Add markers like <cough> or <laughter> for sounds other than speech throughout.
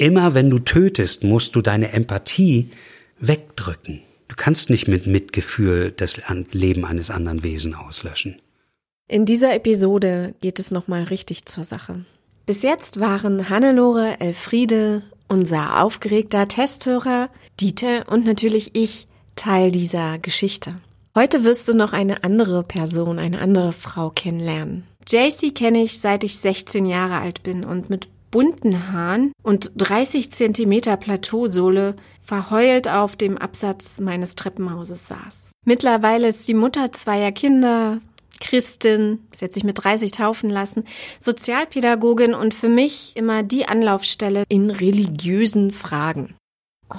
immer wenn du tötest, musst du deine Empathie wegdrücken. Du kannst nicht mit Mitgefühl das Leben eines anderen Wesen auslöschen. In dieser Episode geht es nochmal richtig zur Sache. Bis jetzt waren Hannelore, Elfriede, unser aufgeregter Testhörer, Dieter und natürlich ich Teil dieser Geschichte. Heute wirst du noch eine andere Person, eine andere Frau kennenlernen. JC kenne ich seit ich 16 Jahre alt bin und mit bunten Haaren und 30 Zentimeter Plateausohle verheult auf dem Absatz meines Treppenhauses saß. Mittlerweile ist sie Mutter zweier Kinder, Christin, sie hat sich mit 30 taufen lassen, Sozialpädagogin und für mich immer die Anlaufstelle in religiösen Fragen.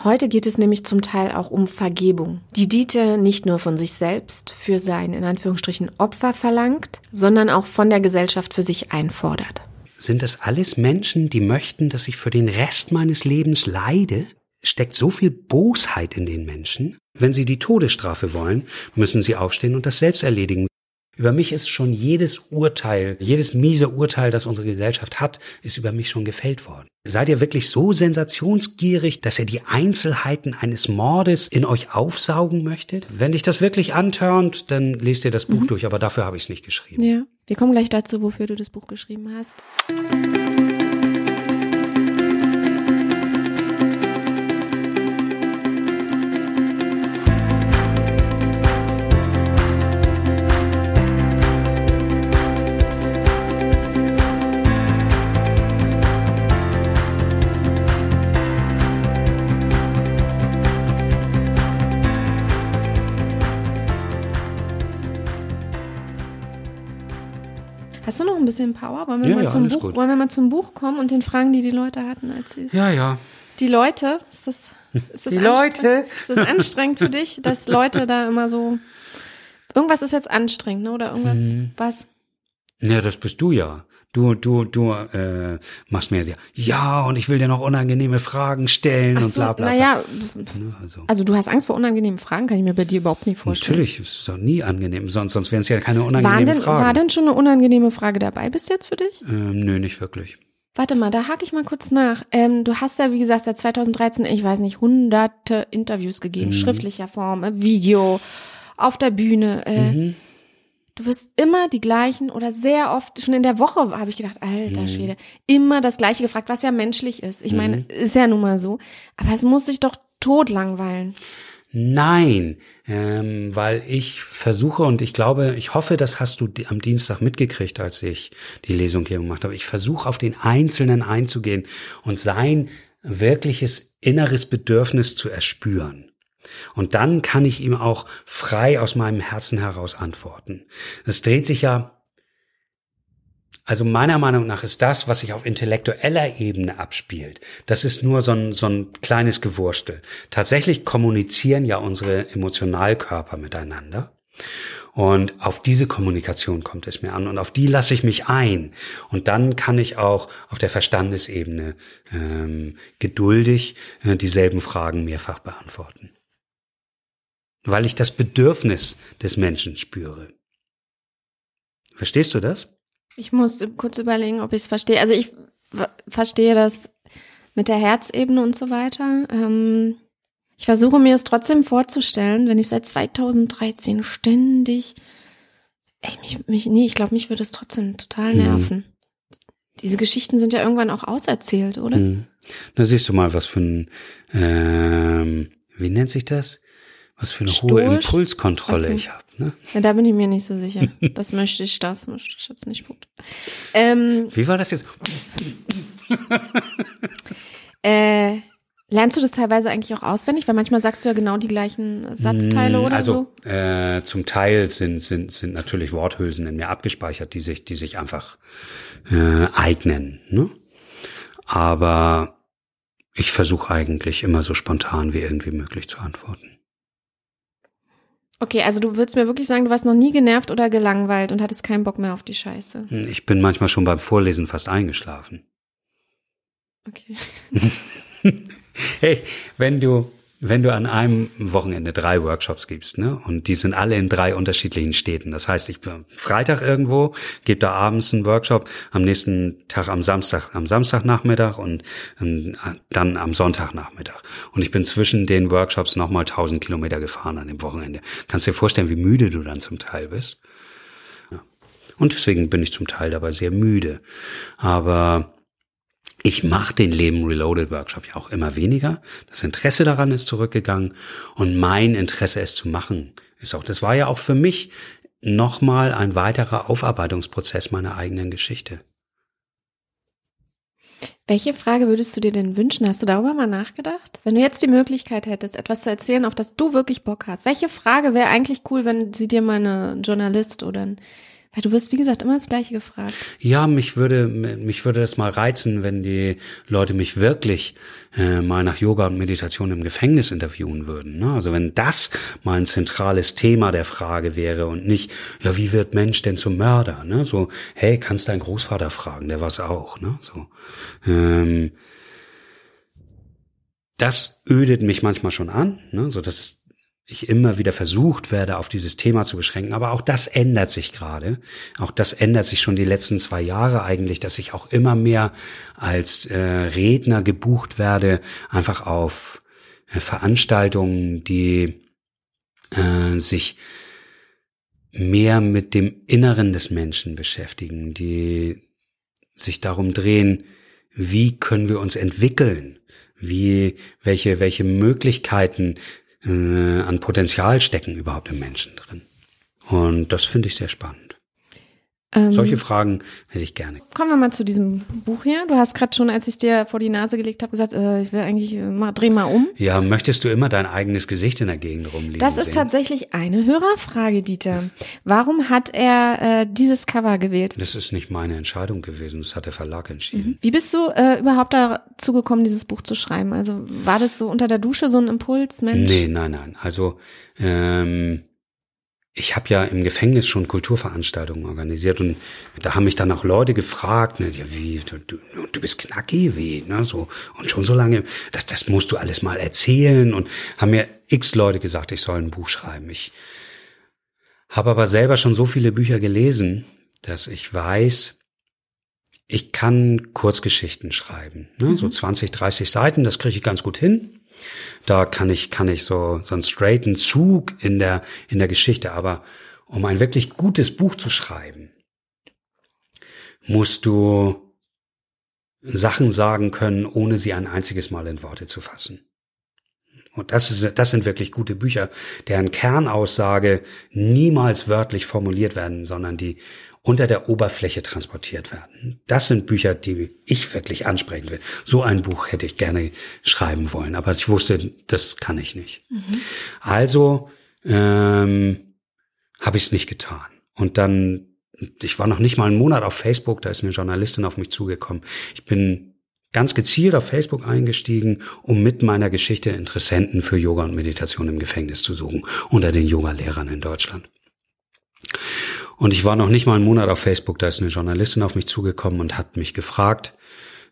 Heute geht es nämlich zum Teil auch um Vergebung, die Dieter nicht nur von sich selbst für sein in Anführungsstrichen Opfer verlangt, sondern auch von der Gesellschaft für sich einfordert. Sind das alles Menschen, die möchten, dass ich für den Rest meines Lebens leide? Steckt so viel Bosheit in den Menschen? Wenn sie die Todesstrafe wollen, müssen sie aufstehen und das selbst erledigen. Über mich ist schon jedes Urteil, jedes miese Urteil, das unsere Gesellschaft hat, ist über mich schon gefällt worden. Seid ihr wirklich so sensationsgierig, dass ihr die Einzelheiten eines Mordes in euch aufsaugen möchtet? Wenn dich das wirklich antörnt, dann lest ihr das Buch mhm. durch, aber dafür habe ich es nicht geschrieben. Ja, wir kommen gleich dazu, wofür du das Buch geschrieben hast. Bisschen Power? Wollen wir, ja, mal, ja, zum Buch, gut. wollen wir mal zum Buch kommen und den Fragen, die die Leute hatten, erzählen? Ja, ja. Die Leute, ist das, ist das die Leute? Ist das anstrengend für dich, dass Leute da immer so, irgendwas ist jetzt anstrengend, ne? oder irgendwas, hm. was? Ja, das bist du ja. Du, du, du äh, machst mir ja, ja, und ich will dir noch unangenehme Fragen stellen so, und bla bla. bla. Naja, ne, also. also du hast Angst vor unangenehmen Fragen, kann ich mir bei dir überhaupt nicht vorstellen. Natürlich, es ist doch nie angenehm, sonst, sonst wären es ja keine unangenehmen denn, Fragen. War denn schon eine unangenehme Frage dabei bis jetzt für dich? Ähm, nö, nicht wirklich. Warte mal, da hake ich mal kurz nach. Ähm, du hast ja, wie gesagt, seit 2013, ich weiß nicht, hunderte Interviews gegeben, mhm. schriftlicher Form, äh, Video, auf der Bühne. Äh, mhm. Du wirst immer die gleichen oder sehr oft, schon in der Woche habe ich gedacht, alter mhm. Schwede, immer das gleiche gefragt, was ja menschlich ist. Ich mhm. meine, ist ja nun mal so. Aber es muss sich doch tot langweilen. Nein, ähm, weil ich versuche und ich glaube, ich hoffe, das hast du am Dienstag mitgekriegt, als ich die Lesung hier gemacht habe. Ich versuche auf den Einzelnen einzugehen und sein wirkliches inneres Bedürfnis zu erspüren. Und dann kann ich ihm auch frei aus meinem Herzen heraus antworten. Es dreht sich ja also meiner Meinung nach ist das, was sich auf intellektueller Ebene abspielt, das ist nur so ein, so ein kleines Gewurstel. Tatsächlich kommunizieren ja unsere Emotionalkörper miteinander. Und auf diese Kommunikation kommt es mir an und auf die lasse ich mich ein. Und dann kann ich auch auf der Verstandesebene ähm, geduldig äh, dieselben Fragen mehrfach beantworten weil ich das Bedürfnis des Menschen spüre. Verstehst du das? Ich muss kurz überlegen, ob ich es verstehe. Also ich verstehe das mit der Herzebene und so weiter. Ähm, ich versuche mir es trotzdem vorzustellen, wenn ich seit 2013 ständig, ey, mich, mich nee, ich glaube, mich würde es trotzdem total mhm. nerven. Hm. Diese Geschichten sind ja irgendwann auch auserzählt, oder? Hm. Da siehst du mal, was für ein, ähm, wie nennt sich das? Was für eine Stoisch? hohe Impulskontrolle so. ich habe. Ne? Ja, da bin ich mir nicht so sicher. Das möchte ich, das möchte ich jetzt nicht gut. Ähm, Wie war das jetzt? äh, lernst du das teilweise eigentlich auch auswendig? Weil manchmal sagst du ja genau die gleichen Satzteile mm, oder also, so. Also äh, zum Teil sind sind sind natürlich Worthülsen in mir abgespeichert, die sich die sich einfach äh, eignen. Ne? Aber ich versuche eigentlich immer so spontan wie irgendwie möglich zu antworten. Okay, also du würdest mir wirklich sagen, du warst noch nie genervt oder gelangweilt und hattest keinen Bock mehr auf die Scheiße. Hm, ich bin manchmal schon beim Vorlesen fast eingeschlafen. Okay. <laughs> hey, wenn du wenn du an einem Wochenende drei Workshops gibst, ne, und die sind alle in drei unterschiedlichen Städten. Das heißt, ich bin Freitag irgendwo, gebe da abends einen Workshop, am nächsten Tag am Samstag, am Samstagnachmittag und ähm, dann am Sonntagnachmittag. Und ich bin zwischen den Workshops nochmal 1000 Kilometer gefahren an dem Wochenende. Kannst dir vorstellen, wie müde du dann zum Teil bist? Ja. Und deswegen bin ich zum Teil dabei sehr müde. Aber ich mache den Leben Reloaded Workshop ja auch immer weniger. Das Interesse daran ist zurückgegangen und mein Interesse es zu machen ist auch. Das war ja auch für mich nochmal ein weiterer Aufarbeitungsprozess meiner eigenen Geschichte. Welche Frage würdest du dir denn wünschen? Hast du darüber mal nachgedacht? Wenn du jetzt die Möglichkeit hättest, etwas zu erzählen, auf das du wirklich Bock hast, welche Frage wäre eigentlich cool, wenn sie dir mal eine Journalist oder ein weil du wirst, wie gesagt, immer das Gleiche gefragt. Ja, mich würde, mich würde das mal reizen, wenn die Leute mich wirklich äh, mal nach Yoga und Meditation im Gefängnis interviewen würden. Ne? Also wenn das mal ein zentrales Thema der Frage wäre und nicht, ja, wie wird Mensch denn zum Mörder? Ne? So, hey, kannst deinen Großvater fragen, der war's auch. Ne? So. Ähm, das ödet mich manchmal schon an, ne? so dass es ich immer wieder versucht werde, auf dieses Thema zu beschränken. Aber auch das ändert sich gerade. Auch das ändert sich schon die letzten zwei Jahre eigentlich, dass ich auch immer mehr als äh, Redner gebucht werde, einfach auf äh, Veranstaltungen, die äh, sich mehr mit dem Inneren des Menschen beschäftigen, die sich darum drehen, wie können wir uns entwickeln? Wie, welche, welche Möglichkeiten äh, an Potenzial stecken überhaupt im Menschen drin. Und das finde ich sehr spannend. Ähm, Solche Fragen hätte ich gerne. Kommen wir mal zu diesem Buch hier. Du hast gerade schon, als ich dir vor die Nase gelegt habe, gesagt, äh, ich will eigentlich äh, mal dreh mal um. Ja, möchtest du immer dein eigenes Gesicht in der Gegend rumliegen? Das ist sehen? tatsächlich eine Hörerfrage, Dieter. Warum hat er äh, dieses Cover gewählt? Das ist nicht meine Entscheidung gewesen. Das hat der Verlag entschieden. Mhm. Wie bist du äh, überhaupt dazu gekommen, dieses Buch zu schreiben? Also war das so unter der Dusche so ein Impuls, Mensch? Nee, nein, nein. Also ähm, ich habe ja im Gefängnis schon Kulturveranstaltungen organisiert und da haben mich dann auch Leute gefragt, ne, ja, wie, du, du, bist knackig, wie, ne, so, und schon so lange, das, das musst du alles mal erzählen und haben mir x Leute gesagt, ich soll ein Buch schreiben. Ich habe aber selber schon so viele Bücher gelesen, dass ich weiß, ich kann Kurzgeschichten schreiben, ne, mhm. so 20, 30 Seiten, das kriege ich ganz gut hin. Da kann ich, kann ich so, so einen straighten Zug in der, in der Geschichte. Aber um ein wirklich gutes Buch zu schreiben, musst du Sachen sagen können, ohne sie ein einziges Mal in Worte zu fassen. Und das, ist, das sind wirklich gute Bücher, deren Kernaussage niemals wörtlich formuliert werden, sondern die unter der Oberfläche transportiert werden. Das sind Bücher, die ich wirklich ansprechen will. So ein Buch hätte ich gerne schreiben wollen, aber ich wusste, das kann ich nicht. Mhm. Also ähm, habe ich es nicht getan. Und dann, ich war noch nicht mal einen Monat auf Facebook, da ist eine Journalistin auf mich zugekommen. Ich bin ganz gezielt auf Facebook eingestiegen, um mit meiner Geschichte Interessenten für Yoga und Meditation im Gefängnis zu suchen, unter den Yoga-Lehrern in Deutschland. Und ich war noch nicht mal einen Monat auf Facebook, da ist eine Journalistin auf mich zugekommen und hat mich gefragt,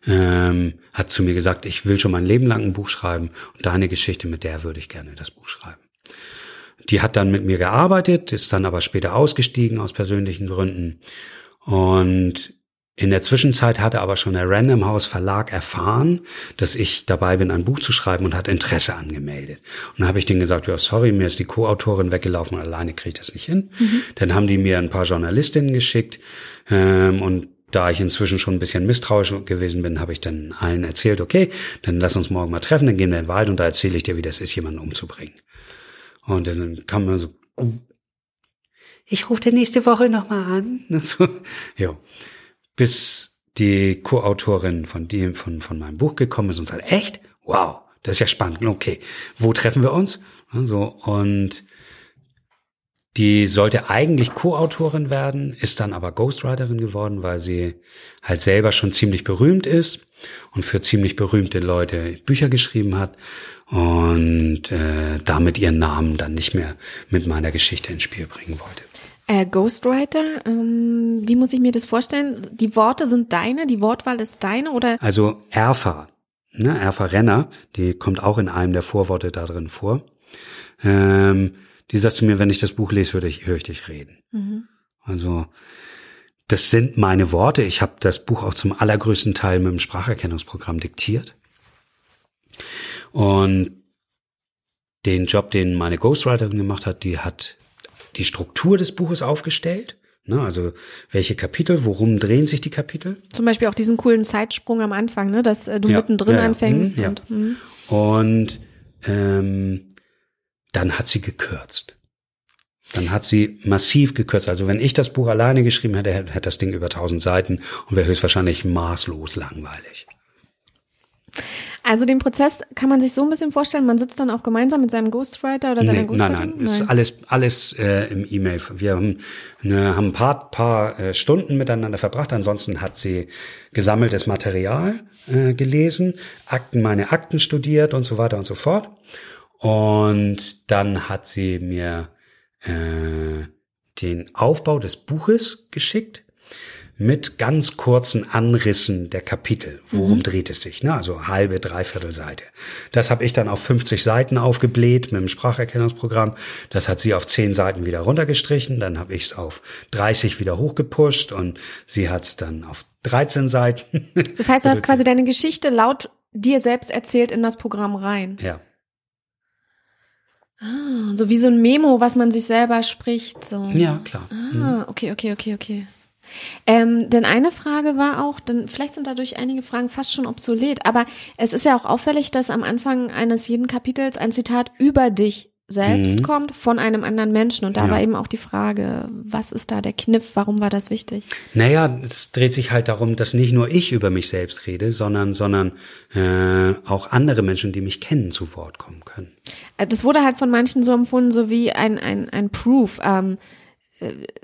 ähm, hat zu mir gesagt, ich will schon mein Leben lang ein Buch schreiben und deine Geschichte, mit der würde ich gerne das Buch schreiben. Die hat dann mit mir gearbeitet, ist dann aber später ausgestiegen aus persönlichen Gründen. Und in der Zwischenzeit hatte aber schon der Random House Verlag erfahren, dass ich dabei bin, ein Buch zu schreiben und hat Interesse angemeldet. Und dann habe ich denen gesagt, ja, sorry, mir ist die Co-Autorin weggelaufen und alleine kriege ich das nicht hin. Mhm. Dann haben die mir ein paar Journalistinnen geschickt ähm, und da ich inzwischen schon ein bisschen misstrauisch gewesen bin, habe ich dann allen erzählt, okay, dann lass uns morgen mal treffen, dann gehen wir in den Wald und da erzähle ich dir, wie das ist, jemanden umzubringen. Und dann kam man so, ich rufe dir nächste Woche nochmal an. <laughs> So, ja bis die Co-Autorin von dem, von, von meinem Buch gekommen ist und sagt, echt? Wow, das ist ja spannend. Okay, wo treffen wir uns? So, und die sollte eigentlich Co-Autorin werden, ist dann aber Ghostwriterin geworden, weil sie halt selber schon ziemlich berühmt ist und für ziemlich berühmte Leute Bücher geschrieben hat und äh, damit ihren Namen dann nicht mehr mit meiner Geschichte ins Spiel bringen wollte. Äh, Ghostwriter, ähm, wie muss ich mir das vorstellen? Die Worte sind deine, die Wortwahl ist deine oder? Also Erfa ne, Erfa Renner, die kommt auch in einem der Vorworte da drin vor. Ähm, die sagt zu mir, wenn ich das Buch lese, würde ich, höre ich dich reden. Mhm. Also das sind meine Worte. Ich habe das Buch auch zum allergrößten Teil mit dem Spracherkennungsprogramm diktiert. Und den Job, den meine Ghostwriterin gemacht hat, die hat die Struktur des Buches aufgestellt. Ne, also welche Kapitel, worum drehen sich die Kapitel? Zum Beispiel auch diesen coolen Zeitsprung am Anfang, ne, dass äh, du ja, mittendrin ja, ja. anfängst. Mhm, und, mhm. und ähm, dann hat sie gekürzt. Dann hat sie massiv gekürzt. Also wenn ich das Buch alleine geschrieben hätte, hätte das Ding über 1000 Seiten und wäre höchstwahrscheinlich maßlos langweilig. Also den Prozess kann man sich so ein bisschen vorstellen, man sitzt dann auch gemeinsam mit seinem Ghostwriter oder seiner nee, Ghostwriter? Nein, nein, nein, ist alles, alles äh, im E-Mail. Wir haben, ne, haben ein paar, paar äh, Stunden miteinander verbracht, ansonsten hat sie gesammeltes Material äh, gelesen, Akten, meine Akten studiert und so weiter und so fort. Und dann hat sie mir äh, den Aufbau des Buches geschickt mit ganz kurzen Anrissen der Kapitel. Worum mhm. dreht es sich? Ne? Also halbe, dreiviertel Seite. Das habe ich dann auf 50 Seiten aufgebläht mit dem Spracherkennungsprogramm. Das hat sie auf 10 Seiten wieder runtergestrichen. Dann habe ich es auf 30 wieder hochgepusht und sie hat es dann auf 13 Seiten. <laughs> Das heißt, du hast quasi deine Geschichte laut dir selbst erzählt in das Programm rein. Ja. Ah, so wie so ein Memo, was man sich selber spricht. So. Ja, klar. Ah, mhm. okay, okay, okay, okay. Ähm, denn eine Frage war auch, denn vielleicht sind dadurch einige Fragen fast schon obsolet, aber es ist ja auch auffällig, dass am Anfang eines jeden Kapitels ein Zitat über dich selbst mhm. kommt von einem anderen Menschen. Und da ja. war eben auch die Frage, was ist da der Kniff? Warum war das wichtig? Naja, es dreht sich halt darum, dass nicht nur ich über mich selbst rede, sondern, sondern äh, auch andere Menschen, die mich kennen, zu Wort kommen können. Äh, das wurde halt von manchen so empfunden, so wie ein, ein, ein Proof. Ähm,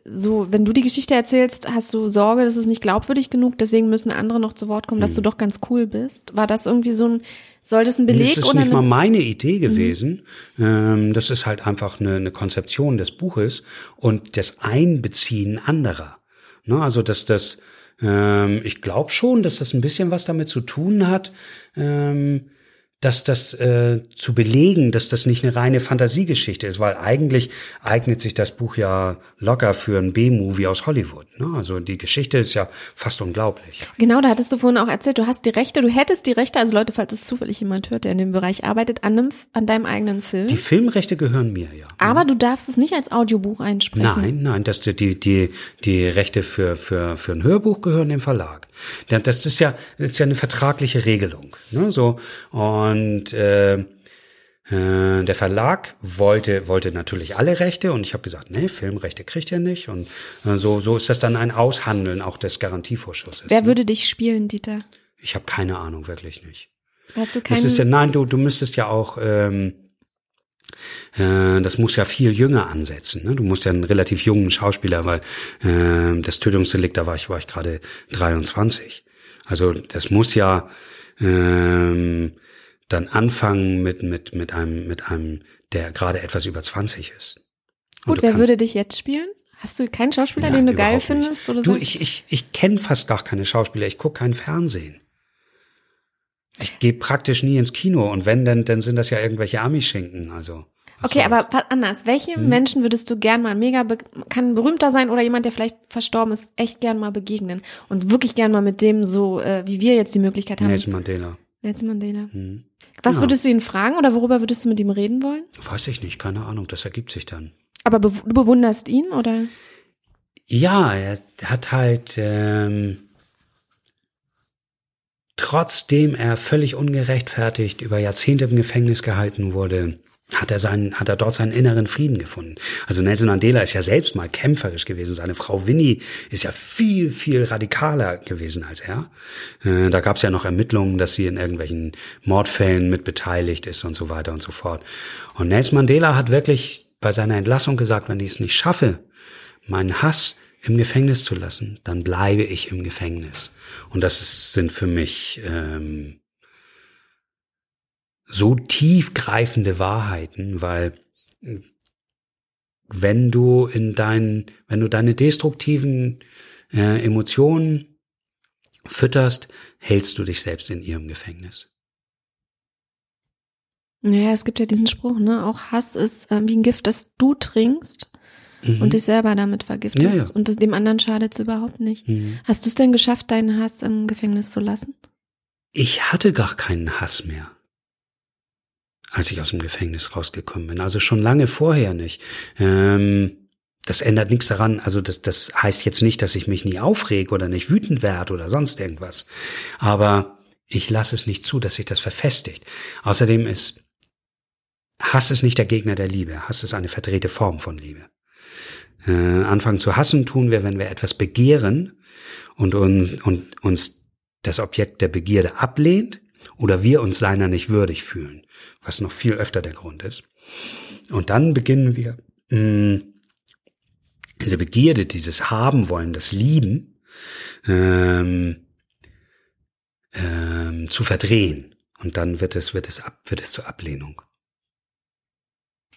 so, wenn du die Geschichte erzählst, hast du Sorge, das ist nicht glaubwürdig genug, deswegen müssen andere noch zu Wort kommen, dass du hm. doch ganz cool bist. War das irgendwie so ein, soll das ein Beleg oder? Das ist nicht mal meine Idee gewesen. Mhm. das ist halt einfach eine, eine Konzeption des Buches und das Einbeziehen anderer. Ne, also, dass das, ähm, ich glaube schon, dass das ein bisschen was damit zu tun hat, ähm, dass das äh, zu belegen, dass das nicht eine reine Fantasiegeschichte ist, weil eigentlich eignet sich das Buch ja locker für ein B-Movie aus Hollywood. Ne? Also die Geschichte ist ja fast unglaublich. Genau, da hattest du vorhin auch erzählt, du hast die Rechte, du hättest die Rechte, also Leute, falls es zufällig jemand hört, der in dem Bereich arbeitet, an, einem, an deinem eigenen Film. Die Filmrechte gehören mir, ja. Aber du darfst es nicht als Audiobuch einsprechen. Nein, nein, das, die, die, die Rechte für, für, für ein Hörbuch gehören dem Verlag. Das ist ja, das ist ja eine vertragliche Regelung. Ne? So, und äh, äh, der Verlag wollte wollte natürlich alle Rechte und ich habe gesagt, nee, Filmrechte kriegt er nicht und äh, so so ist das dann ein Aushandeln auch des Garantievorschusses. Wer ne? würde dich spielen, Dieter? Ich habe keine Ahnung, wirklich nicht. Hast du keine? Das ist ja nein, du du müsstest ja auch ähm, äh, das muss ja viel jünger ansetzen. Ne? Du musst ja einen relativ jungen Schauspieler, weil äh, das Tötungsdelikt, da war ich, war ich gerade 23. Also das muss ja ähm, dann anfangen mit mit mit einem mit einem, der gerade etwas über 20 ist. Und Gut, wer würde dich jetzt spielen? Hast du keinen Schauspieler, Nein, den du geil findest? Oder du, sagst? ich, ich, ich kenne fast gar keine Schauspieler. Ich gucke kein Fernsehen. Ich gehe praktisch nie ins Kino und wenn, dann, dann sind das ja irgendwelche Amischinken, also. Okay, aber anders. Welche hm? Menschen würdest du gern mal mega, kann berühmter sein oder jemand, der vielleicht verstorben ist, echt gern mal begegnen und wirklich gern mal mit dem so, äh, wie wir jetzt die Möglichkeit haben? Nelson Mandela. Nelson Mandela. Hm. Was genau. würdest du ihn fragen oder worüber würdest du mit ihm reden wollen? Weiß ich nicht, keine Ahnung, das ergibt sich dann. Aber be du bewunderst ihn oder? Ja, er hat halt, ähm, trotzdem er völlig ungerechtfertigt über Jahrzehnte im Gefängnis gehalten wurde, hat er seinen, hat er dort seinen inneren Frieden gefunden. Also Nelson Mandela ist ja selbst mal kämpferisch gewesen. Seine Frau Winnie ist ja viel, viel radikaler gewesen als er. Äh, da gab es ja noch Ermittlungen, dass sie in irgendwelchen Mordfällen mit beteiligt ist und so weiter und so fort. Und Nelson Mandela hat wirklich bei seiner Entlassung gesagt, wenn ich es nicht schaffe, meinen Hass im Gefängnis zu lassen, dann bleibe ich im Gefängnis. Und das ist, sind für mich ähm, so tiefgreifende Wahrheiten, weil wenn du in deinen, wenn du deine destruktiven äh, Emotionen fütterst, hältst du dich selbst in ihrem Gefängnis. Naja, es gibt ja diesen Spruch, ne? Auch Hass ist äh, wie ein Gift, das du trinkst mhm. und dich selber damit vergiftest. Ja, ja. Und dem anderen schadet es überhaupt nicht. Mhm. Hast du es denn geschafft, deinen Hass im Gefängnis zu lassen? Ich hatte gar keinen Hass mehr, als ich aus dem Gefängnis rausgekommen bin. Also schon lange vorher nicht. Ähm, das ändert nichts daran. Also das, das heißt jetzt nicht, dass ich mich nie aufreg oder nicht wütend werde oder sonst irgendwas. Aber ich lasse es nicht zu, dass sich das verfestigt. Außerdem ist Hass ist nicht der Gegner der Liebe. Hass ist eine verdrehte Form von Liebe. Äh, anfangen zu hassen tun wir, wenn wir etwas begehren und uns, und uns das Objekt der Begierde ablehnt oder wir uns seiner nicht würdig fühlen, was noch viel öfter der Grund ist. Und dann beginnen wir mh, mm, diese Begierde, dieses Haben wollen, das Lieben ähm, ähm, zu verdrehen. Und dann wird es, wird es ab, wird es zur Ablehnung.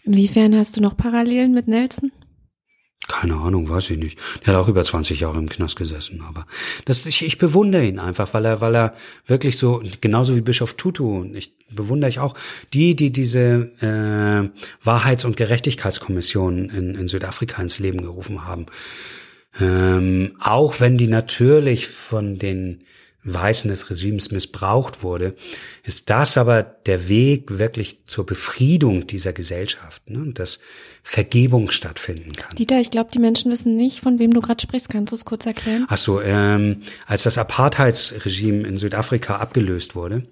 Inwiefern hast du noch Parallelen mit Nelson? Keine Ahnung, weiß ich nicht. Der hat auch über 20 Jahre im Knast gesessen, aber das, ich, ich bewundere ihn einfach, weil er, weil er wirklich so, genauso wie Bischof Tutu, ich bewundere ich auch, die, die diese äh, Wahrheits- und Gerechtigkeitskommission in, in Südafrika ins Leben gerufen haben. Ähm, auch wenn die natürlich von den Weißen des Regimes missbraucht wurde, ist das aber der Weg wirklich zur Befriedung dieser Gesellschaft, ne? dass Vergebung stattfinden kann. Dieter, ich glaube, die Menschen wissen nicht, von wem du gerade sprichst. Kannst du es kurz erklären? Ach so, ähm, als das Apartheidsregime in Südafrika abgelöst wurde,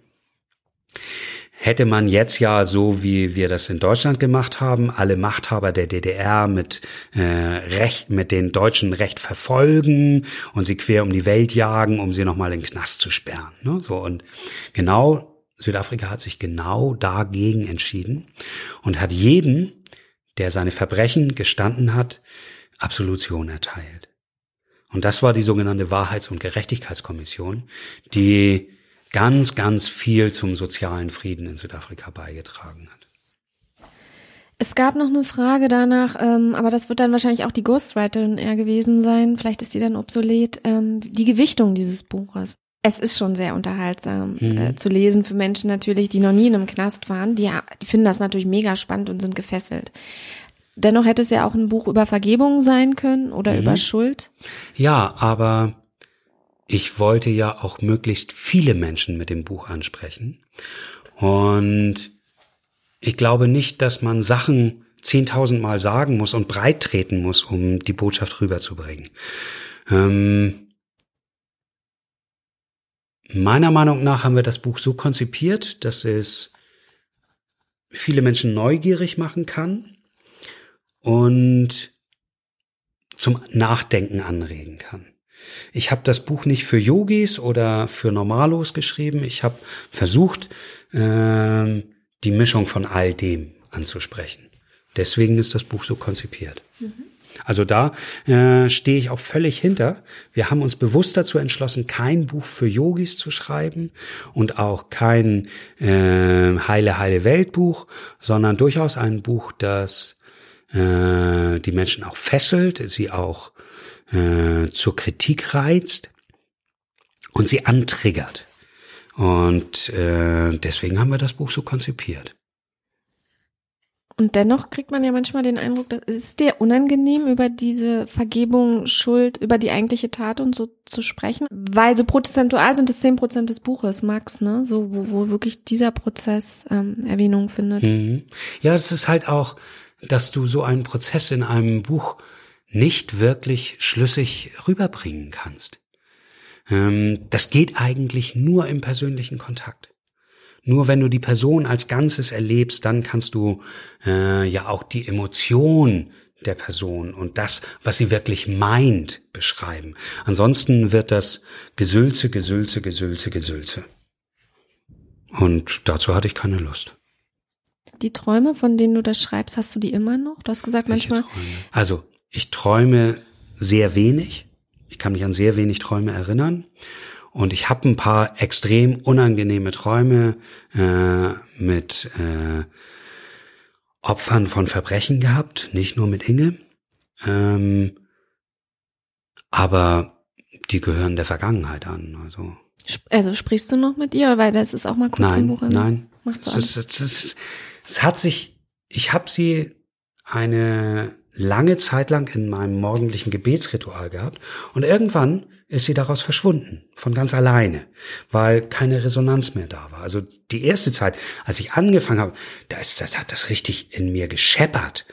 hätte man jetzt ja so, wie wir das in Deutschland gemacht haben, alle Machthaber der DDR mit äh, Recht, mit den Deutschen Recht verfolgen und sie quer um die Welt jagen, um sie nochmal in den Knast zu sperren. Ne? So und genau Südafrika hat sich genau dagegen entschieden und hat jedem, der seine Verbrechen gestanden hat, Absolution erteilt. Und das war die sogenannte Wahrheits- und Gerechtigkeitskommission, die ganz, ganz viel zum sozialen Frieden in Südafrika beigetragen hat. Es gab noch eine Frage danach, ähm, aber das wird dann wahrscheinlich auch die Ghostwriterin eher gewesen sein. Vielleicht ist die dann obsolet. Ähm, die Gewichtung dieses Buches. Es ist schon sehr unterhaltsam mhm. äh, zu lesen für Menschen natürlich, die noch nie in einem Knast waren. Die, die finden das natürlich mega spannend und sind gefesselt. Dennoch hätte es ja auch ein Buch über Vergebung sein können oder mhm. über Schuld. Ja, aber ich wollte ja auch möglichst viele Menschen mit dem Buch ansprechen. Und ich glaube nicht, dass man Sachen zehntausendmal sagen muss und breit treten muss, um die Botschaft rüberzubringen. Ähm, meiner Meinung nach haben wir das Buch so konzipiert, dass es viele Menschen neugierig machen kann und zum Nachdenken anregen kann. Ich habe das Buch nicht für Yogis oder für Normalos geschrieben. Ich habe versucht, äh, die Mischung von all dem anzusprechen. Deswegen ist das Buch so konzipiert. Mhm. Also da äh, stehe ich auch völlig hinter. Wir haben uns bewusst dazu entschlossen, kein Buch für Yogis zu schreiben und auch kein äh, heile heile Weltbuch, sondern durchaus ein Buch, das äh, die Menschen auch fesselt, sie auch äh, zur Kritik reizt und sie antriggert. Und äh, deswegen haben wir das Buch so konzipiert. Und dennoch kriegt man ja manchmal den Eindruck, dass ist dir unangenehm, über diese Vergebung, Schuld, über die eigentliche Tat und so zu sprechen, weil so prozentual sind es zehn Prozent des Buches, Max, ne? So wo, wo wirklich dieser Prozess ähm, Erwähnung findet. Mhm. Ja, es ist halt auch, dass du so einen Prozess in einem Buch nicht wirklich schlüssig rüberbringen kannst. Ähm, das geht eigentlich nur im persönlichen Kontakt. Nur wenn du die Person als Ganzes erlebst, dann kannst du äh, ja auch die Emotion der Person und das, was sie wirklich meint, beschreiben. Ansonsten wird das Gesülze, Gesülze, Gesülze, Gesülze. Und dazu hatte ich keine Lust. Die Träume, von denen du das schreibst, hast du die immer noch? Du hast gesagt, Welche manchmal. Träume? Also, ich träume sehr wenig. Ich kann mich an sehr wenig Träume erinnern. Und ich habe ein paar extrem unangenehme Träume äh, mit äh, Opfern von Verbrechen gehabt, nicht nur mit Inge. Ähm, aber die gehören der Vergangenheit an. Also, also sprichst du noch mit ihr, weil das ist auch mal kurz nein, im Buch. Nein, Machst du das, das, das, Es hat sich, ich habe sie eine lange Zeit lang in meinem morgendlichen Gebetsritual gehabt und irgendwann ist sie daraus verschwunden, von ganz alleine, weil keine Resonanz mehr da war. Also die erste Zeit, als ich angefangen habe, da ist, das hat das richtig in mir gescheppert,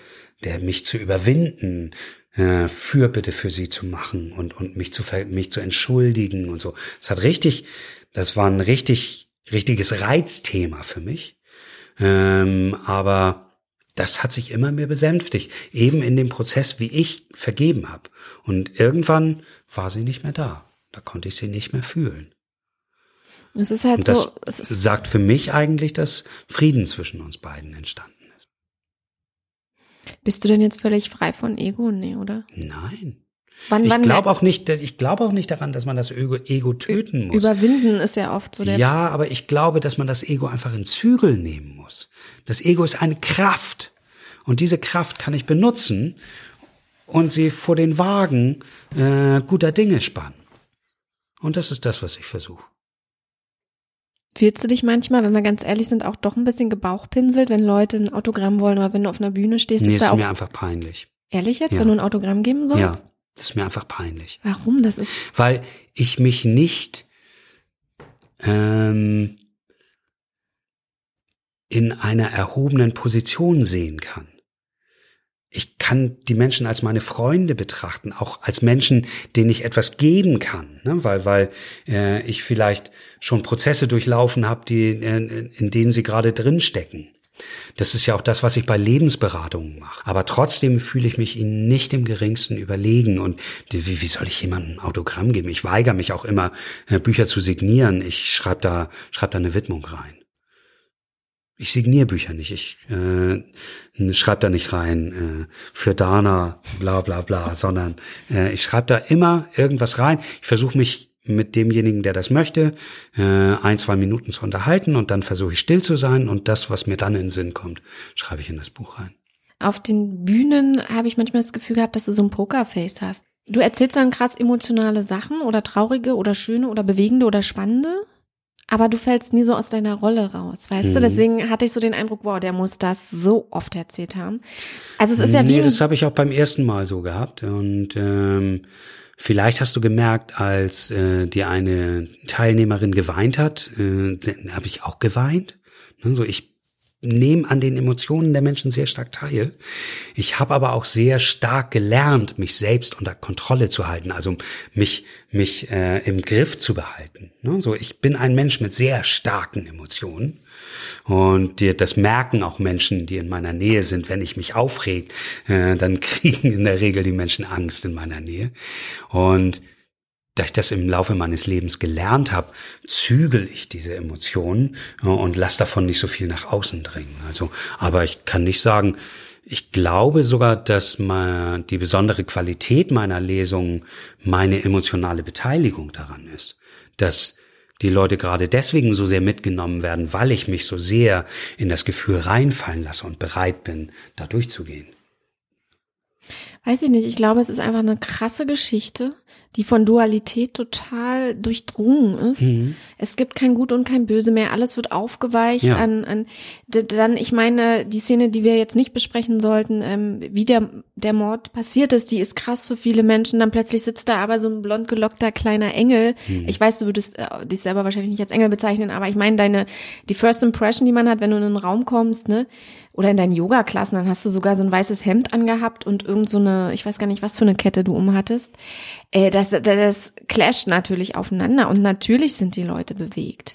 der mich zu überwinden, äh, Fürbitte für sie zu machen und, und mich zu, mich zu entschuldigen und so. Es hat richtig, das war ein richtig, richtiges Reizthema für mich. Ähm, aber das hat sich immer mehr besänftigt, eben in dem Prozess, wie ich vergeben habe. Und irgendwann war sie nicht mehr da. Da konnte ich sie nicht mehr fühlen. Es ist halt Und das so. Es sagt für mich eigentlich, dass Frieden zwischen uns beiden entstanden ist. bist du denn jetzt völlig frei von Ego? Nee, oder? Nein. Wann, Ich glaube auch nicht, ich glaube auch nicht daran, dass man das Ego, Ego töten muss. Überwinden ist ja oft so der. Ja, aber ich glaube, dass man das Ego einfach in Zügel nehmen muss. Das Ego ist eine Kraft. Und diese Kraft kann ich benutzen und sie vor den Wagen äh, guter Dinge spannen. Und das ist das, was ich versuche. Fühlst du dich manchmal, wenn wir ganz ehrlich sind, auch doch ein bisschen gebauchpinselt, wenn Leute ein Autogramm wollen oder wenn du auf einer Bühne stehst? Nee, ist ist da auch mir einfach peinlich. ehrlich jetzt, Ja. wenn du ein Autogramm geben sollst? Ja, das ist mir einfach peinlich. Warum? Das ist Weil ich mich nicht ähm, in einer erhobenen Position sehen kann. Ich kann die Menschen als meine Freunde betrachten, auch als Menschen, denen ich etwas geben kann, ne? weil weil äh, ich vielleicht schon Prozesse durchlaufen habe, die äh, in denen sie gerade drinstecken. Das ist ja auch das, was ich bei Lebensberatungen mache. Aber trotzdem fühle ich mich ihnen nicht im geringsten überlegen. Und wie, wie soll ich jemandem ein Autogramm geben? Ich weigere mich auch immer, äh, Bücher zu signieren. Ich schreibe da, schreib da eine Widmung rein. Ich signiere Bücher nicht. Ich äh, schreibe da nicht rein äh, für Dana, bla bla bla, sondern äh, ich schreibe da immer irgendwas rein. Ich versuche mich mit demjenigen, der das möchte, äh, ein, zwei Minuten zu unterhalten und dann versuche ich still zu sein und das, was mir dann in den Sinn kommt, schreibe ich in das Buch rein. auf den Bühnen habe ich manchmal das Gefühl gehabt, dass du so ein Pokerface hast. Du erzählst dann krass emotionale Sachen oder traurige oder schöne oder bewegende oder spannende, aber du fällst nie so aus deiner Rolle raus, weißt du? Mhm. Deswegen hatte ich so den Eindruck, wow, der muss das so oft erzählt haben. Also es ist ja wie nee, das habe ich auch beim ersten Mal so gehabt. Und ähm, vielleicht hast du gemerkt, als äh, dir eine Teilnehmerin geweint hat, äh, habe ich auch geweint. Ne, so ich nehme an den Emotionen der Menschen sehr stark teil. Ich habe aber auch sehr stark gelernt, mich selbst unter Kontrolle zu halten, also mich mich äh, im Griff zu behalten. Ne? So, ich bin ein Mensch mit sehr starken Emotionen und die, das merken auch Menschen, die in meiner Nähe sind. Wenn ich mich aufreg, äh, dann <laughs> kriegen in der Regel die Menschen Angst in meiner Nähe und da ich das im Laufe meines Lebens gelernt habe, zügel ich diese Emotionen äh, und lass davon nicht so viel nach außen dringen. Also, aber ich kann nicht sagen, ich glaube sogar, dass mal die besondere Qualität meiner Lesungen meine emotionale Beteiligung daran ist, dass die Leute gerade deswegen so sehr mitgenommen werden, weil ich mich so sehr in das Gefühl reinfallen lasse und bereit bin, da durchzugehen. weiß ich nicht, ich glaube, es ist einfach eine krasse Geschichte, die von Dualität total durchdrungen ist. Mhm. Es gibt kein Gut und kein Böse mehr. Alles wird aufgeweicht Ja. an, an dann, ich meine, die Szene, die wir jetzt nicht besprechen sollten, ähm, wie der, der Mord passiert ist, die ist krass für viele Menschen. Dann plötzlich sitzt da aber so ein blond gelockter kleiner Engel. Mhm. Ich weiß, du würdest äh, dich selber wahrscheinlich nicht als Engel bezeichnen, aber ich meine, deine, die First Impression, die man hat, wenn du in einen Raum kommst, ne, oder in deinen Yoga-Klassen, dann hast du sogar so ein weißes Hemd angehabt und irgend so eine, ich weiß gar nicht, was für eine Kette du umhattest. Äh, das, das, das clasht natürlich aufeinander und natürlich sind die Leute bewegt.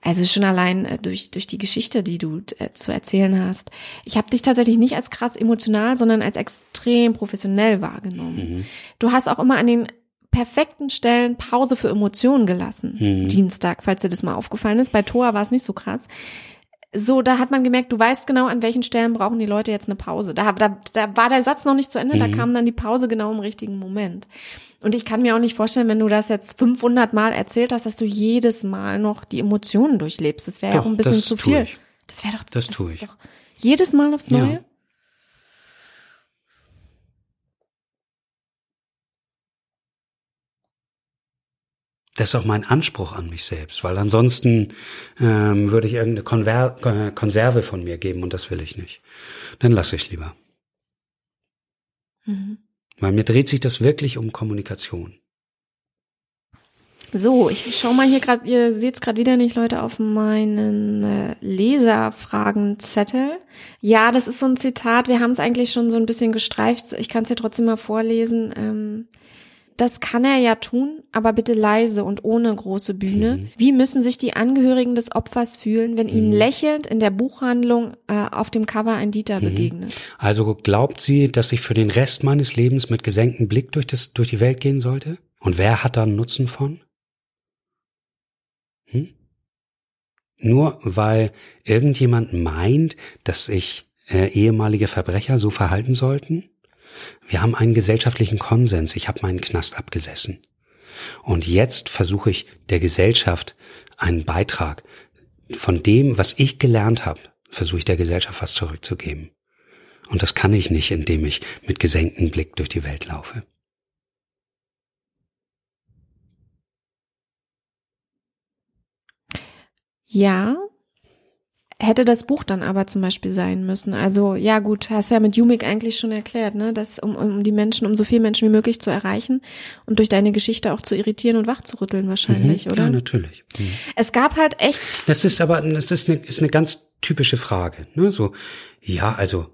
Also schon allein äh, durch, durch die Geschichte, die du äh, zu erzählen hast. Ich habe dich tatsächlich nicht als krass emotional, sondern als extrem professionell wahrgenommen. Du hast auch immer an den perfekten Stellen Pause für Emotionen gelassen. Dienstag, falls dir das mal aufgefallen ist. Bei Toa war es nicht so krass so, da hat man gemerkt, du weißt genau, an welchen Stellen brauchen die Leute jetzt eine Pause. Da, da, da war der Satz noch nicht zu Ende, da kam dann die Pause genau im richtigen Moment. Und ich kann mir auch nicht vorstellen, wenn du das jetzt 500 Mal erzählt hast, dass du jedes Mal noch die Emotionen durchlebst. Das wäre ja Doch, auch ein bisschen das zu viel. ich. Das wäre doch Das ist tue ich. Jedes Mal aufs Ja. Das ist auch mein Anspruch an mich selbst, weil ansonsten ähm, würde ich irgendeine Konver Konserve von mir geben und das will ich nicht. Dann lasse ich lieber. Mhm. Weil mir dreht sich das wirklich um Kommunikation. So, ich schau mal hier gerade, ihr seht es gerade wieder nicht, Leute, auf meinen äh, Leserfragenzettel. Ja, das ist so ein Zitat, wir haben es eigentlich schon so ein bisschen gestreift, ich kann es ja trotzdem mal vorlesen. Ähm, das kann er ja tun, aber bitte leise und ohne große Bühne. Mhm. Wie müssen sich die Angehörigen des Opfers fühlen, wenn ihnen mhm. lächelnd in der Buchhandlung äh, auf dem Cover ein Dieter mhm. begegnet? Also glaubt sie, dass ich für den Rest meines Lebens mit gesenktem Blick durch, das, durch die Welt gehen sollte? Und wer hat da einen Nutzen von? Hm? Nur weil irgendjemand meint, dass sich äh, ehemalige Verbrecher so verhalten sollten? Wir haben einen gesellschaftlichen Konsens. Ich habe meinen Knast abgesessen. Und jetzt versuche ich der Gesellschaft einen Beitrag von dem, was ich gelernt habe, versuche ich der Gesellschaft was zurückzugeben. Und das kann ich nicht, indem ich mit gesenktem Blick durch die Welt laufe. Ja, hätte das Buch dann aber zum Beispiel sein müssen. Also ja gut, hast ja mit Jumik eigentlich schon erklärt, ne, dass um, um die Menschen, um so viele Menschen wie möglich zu erreichen und durch deine Geschichte auch zu irritieren und wachzurütteln wahrscheinlich, mhm, oder? Ja, natürlich. Mhm. Es gab halt echt. Das ist aber, das ist eine, ist eine ganz typische Frage, ne, so ja, also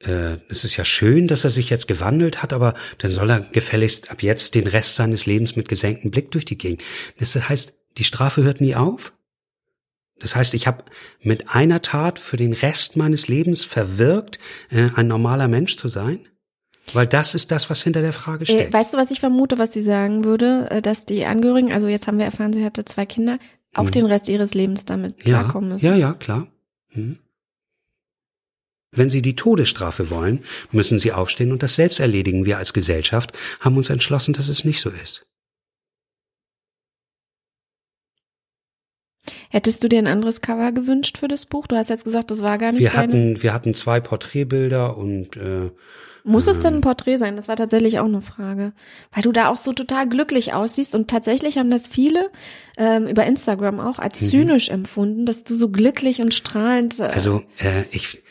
äh, es ist ja schön, dass er sich jetzt gewandelt hat, aber dann soll er gefälligst ab jetzt den Rest seines Lebens mit gesenktem Blick durch die Gegend. Das heißt, die Strafe hört nie auf? Das heißt, ich habe mit einer Tat für den Rest meines Lebens verwirkt, äh, ein normaler Mensch zu sein? Weil das ist das, was hinter der Frage äh, steckt. Äh, weißt du, was ich vermute, was sie sagen würde? Äh, dass die Angehörigen, also jetzt haben wir erfahren, sie hatte zwei Kinder, auch mhm. den Rest ihres Lebens damit klarkommen ja, müssen. Ja, ja, klar. Mhm. Wenn Sie die Todesstrafe wollen, müssen Sie aufstehen und das selbst erledigen. Wir als Gesellschaft haben uns entschlossen, dass es nicht so ist. Hättest du dir ein anderes Cover gewünscht für das Buch? Du hast jetzt gesagt, das war gar nicht wir deine. hatten Wir hatten zwei Porträtbilder und äh, muss es denn ein Porträt sein? Das war tatsächlich auch eine Frage. Weil du da auch so total glücklich aussiehst und tatsächlich haben das viele ähm, über Instagram auch als mhm. zynisch empfunden, dass du so glücklich und strahlend. Äh also äh, ich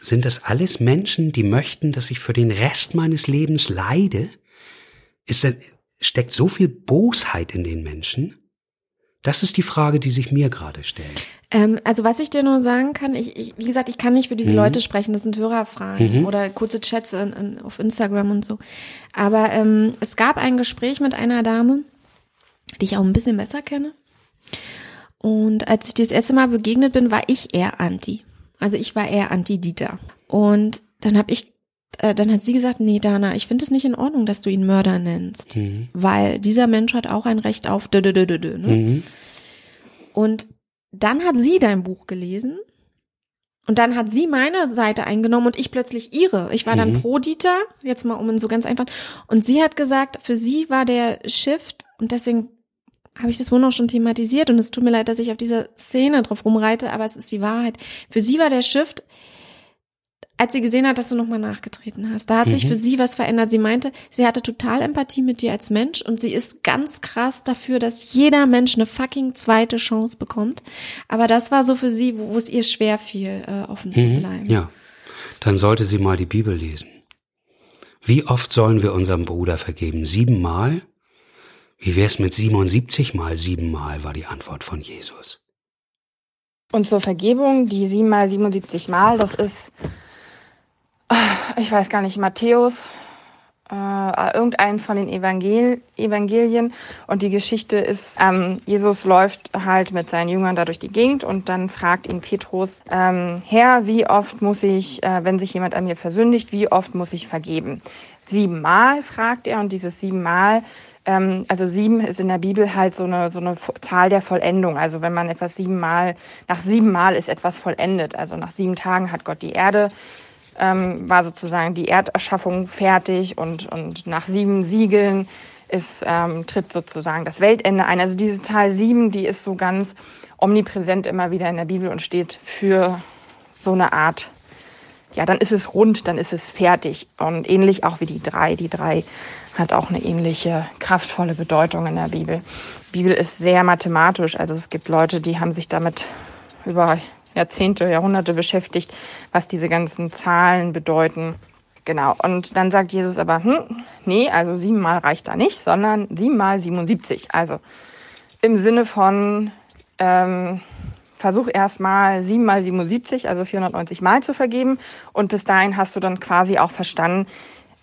sind das alles Menschen, die möchten, dass ich für den Rest meines Lebens leide? Ist das, steckt so viel Bosheit in den Menschen? Das ist die Frage, die sich mir gerade stellt. Ähm, also was ich dir nur sagen kann, ich, ich, wie gesagt, ich kann nicht für diese mhm. Leute sprechen, das sind Hörerfragen mhm. oder kurze Chats in, in, auf Instagram und so. Aber ähm, es gab ein Gespräch mit einer Dame, die ich auch ein bisschen besser kenne. Und als ich dir das erste Mal begegnet bin, war ich eher anti. Also ich war eher anti-Dieter. Und dann habe ich äh, dann hat sie gesagt, nee, Dana, ich finde es nicht in Ordnung, dass du ihn Mörder nennst, mhm. weil dieser Mensch hat auch ein Recht auf dö, dö, dö, dö, ne? Mhm. Und dann hat sie dein Buch gelesen und dann hat sie meine Seite eingenommen und ich plötzlich ihre. Ich war dann mhm. pro Dieter, jetzt mal um so ganz einfach. Und sie hat gesagt, für sie war der Shift und deswegen habe ich das wohl noch schon thematisiert und es tut mir leid, dass ich auf dieser Szene drauf rumreite, aber es ist die Wahrheit. Für sie war der Shift, als sie gesehen hat, dass du nochmal nachgetreten hast. Da hat mhm. sich für sie was verändert. Sie meinte, sie hatte total Empathie mit dir als Mensch und sie ist ganz krass dafür, dass jeder Mensch eine fucking zweite Chance bekommt. Aber das war so für sie, wo, wo es ihr schwer fiel, äh, offen mhm. zu bleiben. Ja, dann sollte sie mal die Bibel lesen. Wie oft sollen wir unserem Bruder vergeben? Siebenmal? Wie wär's mit 77 mal siebenmal, war die Antwort von Jesus. Und zur Vergebung, die siebenmal 77 Mal, das ist ich weiß gar nicht, Matthäus, äh, irgendeins von den Evangel Evangelien. Und die Geschichte ist, ähm, Jesus läuft halt mit seinen Jüngern da durch die Gegend und dann fragt ihn Petrus, ähm, Herr, wie oft muss ich, äh, wenn sich jemand an mir versündigt, wie oft muss ich vergeben? Siebenmal, fragt er, und dieses siebenmal ähm, also sieben ist in der Bibel halt so eine, so eine Zahl der Vollendung. Also wenn man etwas siebenmal, nach siebenmal ist etwas vollendet. Also nach sieben Tagen hat Gott die Erde ähm, war sozusagen die Erderschaffung fertig und, und nach sieben Siegeln ist, ähm, tritt sozusagen das Weltende ein. Also diese Zahl sieben, die ist so ganz omnipräsent immer wieder in der Bibel und steht für so eine Art ja, dann ist es rund, dann ist es fertig. Und ähnlich auch wie die drei. Die drei hat auch eine ähnliche kraftvolle Bedeutung in der Bibel. Die Bibel ist sehr mathematisch. Also es gibt Leute, die haben sich damit über Jahrzehnte, Jahrhunderte beschäftigt, was diese ganzen Zahlen bedeuten. Genau. Und dann sagt Jesus aber, hm, nee, also siebenmal reicht da nicht, sondern siebenmal 77. Also im Sinne von, ähm, versuch erstmal siebenmal 77, also 490 Mal zu vergeben. Und bis dahin hast du dann quasi auch verstanden,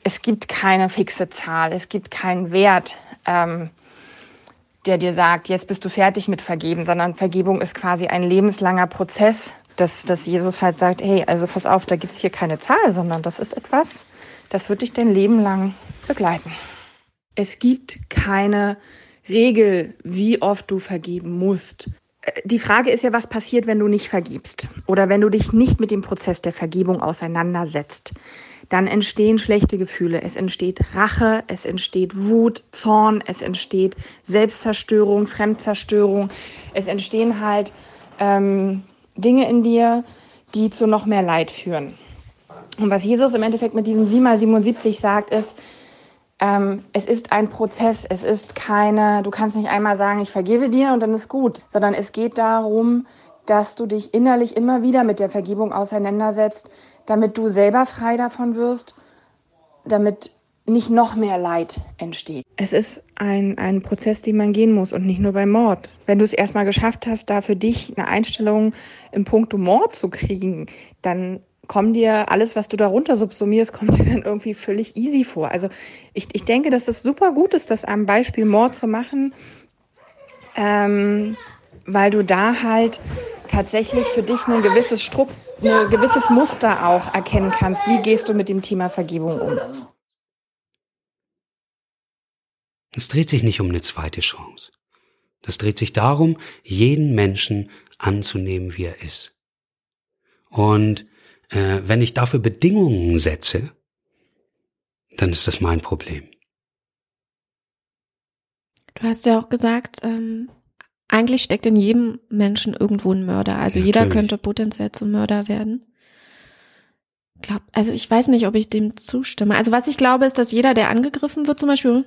es gibt keine fixe Zahl, es gibt keinen Wert, ähm, der dir sagt, jetzt bist du fertig mit Vergeben, sondern Vergebung ist quasi ein lebenslanger Prozess, dass, dass Jesus halt sagt, hey, also pass auf, da gibt es hier keine Zahl, sondern das ist etwas, das wird dich dein Leben lang begleiten. Es gibt keine Regel, wie oft du vergeben musst. Die Frage ist ja, was passiert, wenn du nicht vergibst oder wenn du dich nicht mit dem Prozess der Vergebung auseinandersetzt. Dann entstehen schlechte Gefühle, es entsteht Rache, es entsteht Wut, Zorn, es entsteht Selbstzerstörung, Fremdzerstörung, es entstehen halt ähm, Dinge in dir, die zu noch mehr Leid führen. Und was Jesus im Endeffekt mit diesem 7 mal 77 sagt, ist, ähm, es ist ein Prozess, es ist keine, du kannst nicht einmal sagen, ich vergebe dir und dann ist gut, sondern es geht darum, dass du dich innerlich immer wieder mit der Vergebung auseinandersetzt, damit du selber frei davon wirst, damit nicht noch mehr Leid entsteht. Es ist ein, ein Prozess, den man gehen muss und nicht nur beim Mord. Wenn du es erstmal geschafft hast, da für dich eine Einstellung im Punkto Mord zu kriegen, dann kommt dir alles, was du darunter subsumierst, kommt dir dann irgendwie völlig easy vor. Also ich, ich denke, dass es super gut ist, das am Beispiel Mord zu machen, ähm, weil du da halt tatsächlich für dich ein gewisses Struck, ein gewisses Muster auch erkennen kannst. Wie gehst du mit dem Thema Vergebung um? Es dreht sich nicht um eine zweite Chance. Das dreht sich darum, jeden Menschen anzunehmen, wie er ist. Und äh, wenn ich dafür Bedingungen setze, dann ist das mein Problem. Du hast ja auch gesagt, ähm, eigentlich steckt in jedem Menschen irgendwo ein Mörder. Also Natürlich. jeder könnte potenziell zum Mörder werden. Glaub, also ich weiß nicht, ob ich dem zustimme. Also was ich glaube, ist, dass jeder, der angegriffen wird, zum Beispiel,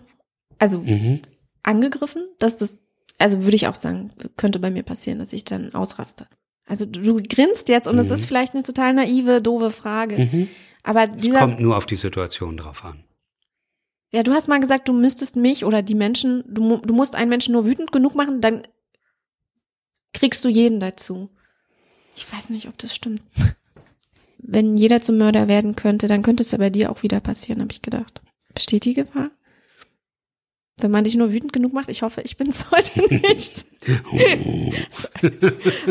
also mhm. angegriffen, dass das, also würde ich auch sagen, könnte bei mir passieren, dass ich dann ausraste. Also du, du grinst jetzt und es mhm. ist vielleicht eine total naive, doofe Frage. Mhm. Aber dieser, es kommt nur auf die Situation drauf an. Ja, du hast mal gesagt, du müsstest mich oder die Menschen, du, du musst einen Menschen nur wütend genug machen, dann kriegst du jeden dazu. Ich weiß nicht, ob das stimmt. Wenn jeder zum Mörder werden könnte, dann könnte es ja bei dir auch wieder passieren, habe ich gedacht. Besteht die Gefahr? Wenn man dich nur wütend genug macht, ich hoffe, ich bin es <laughs> heute nicht.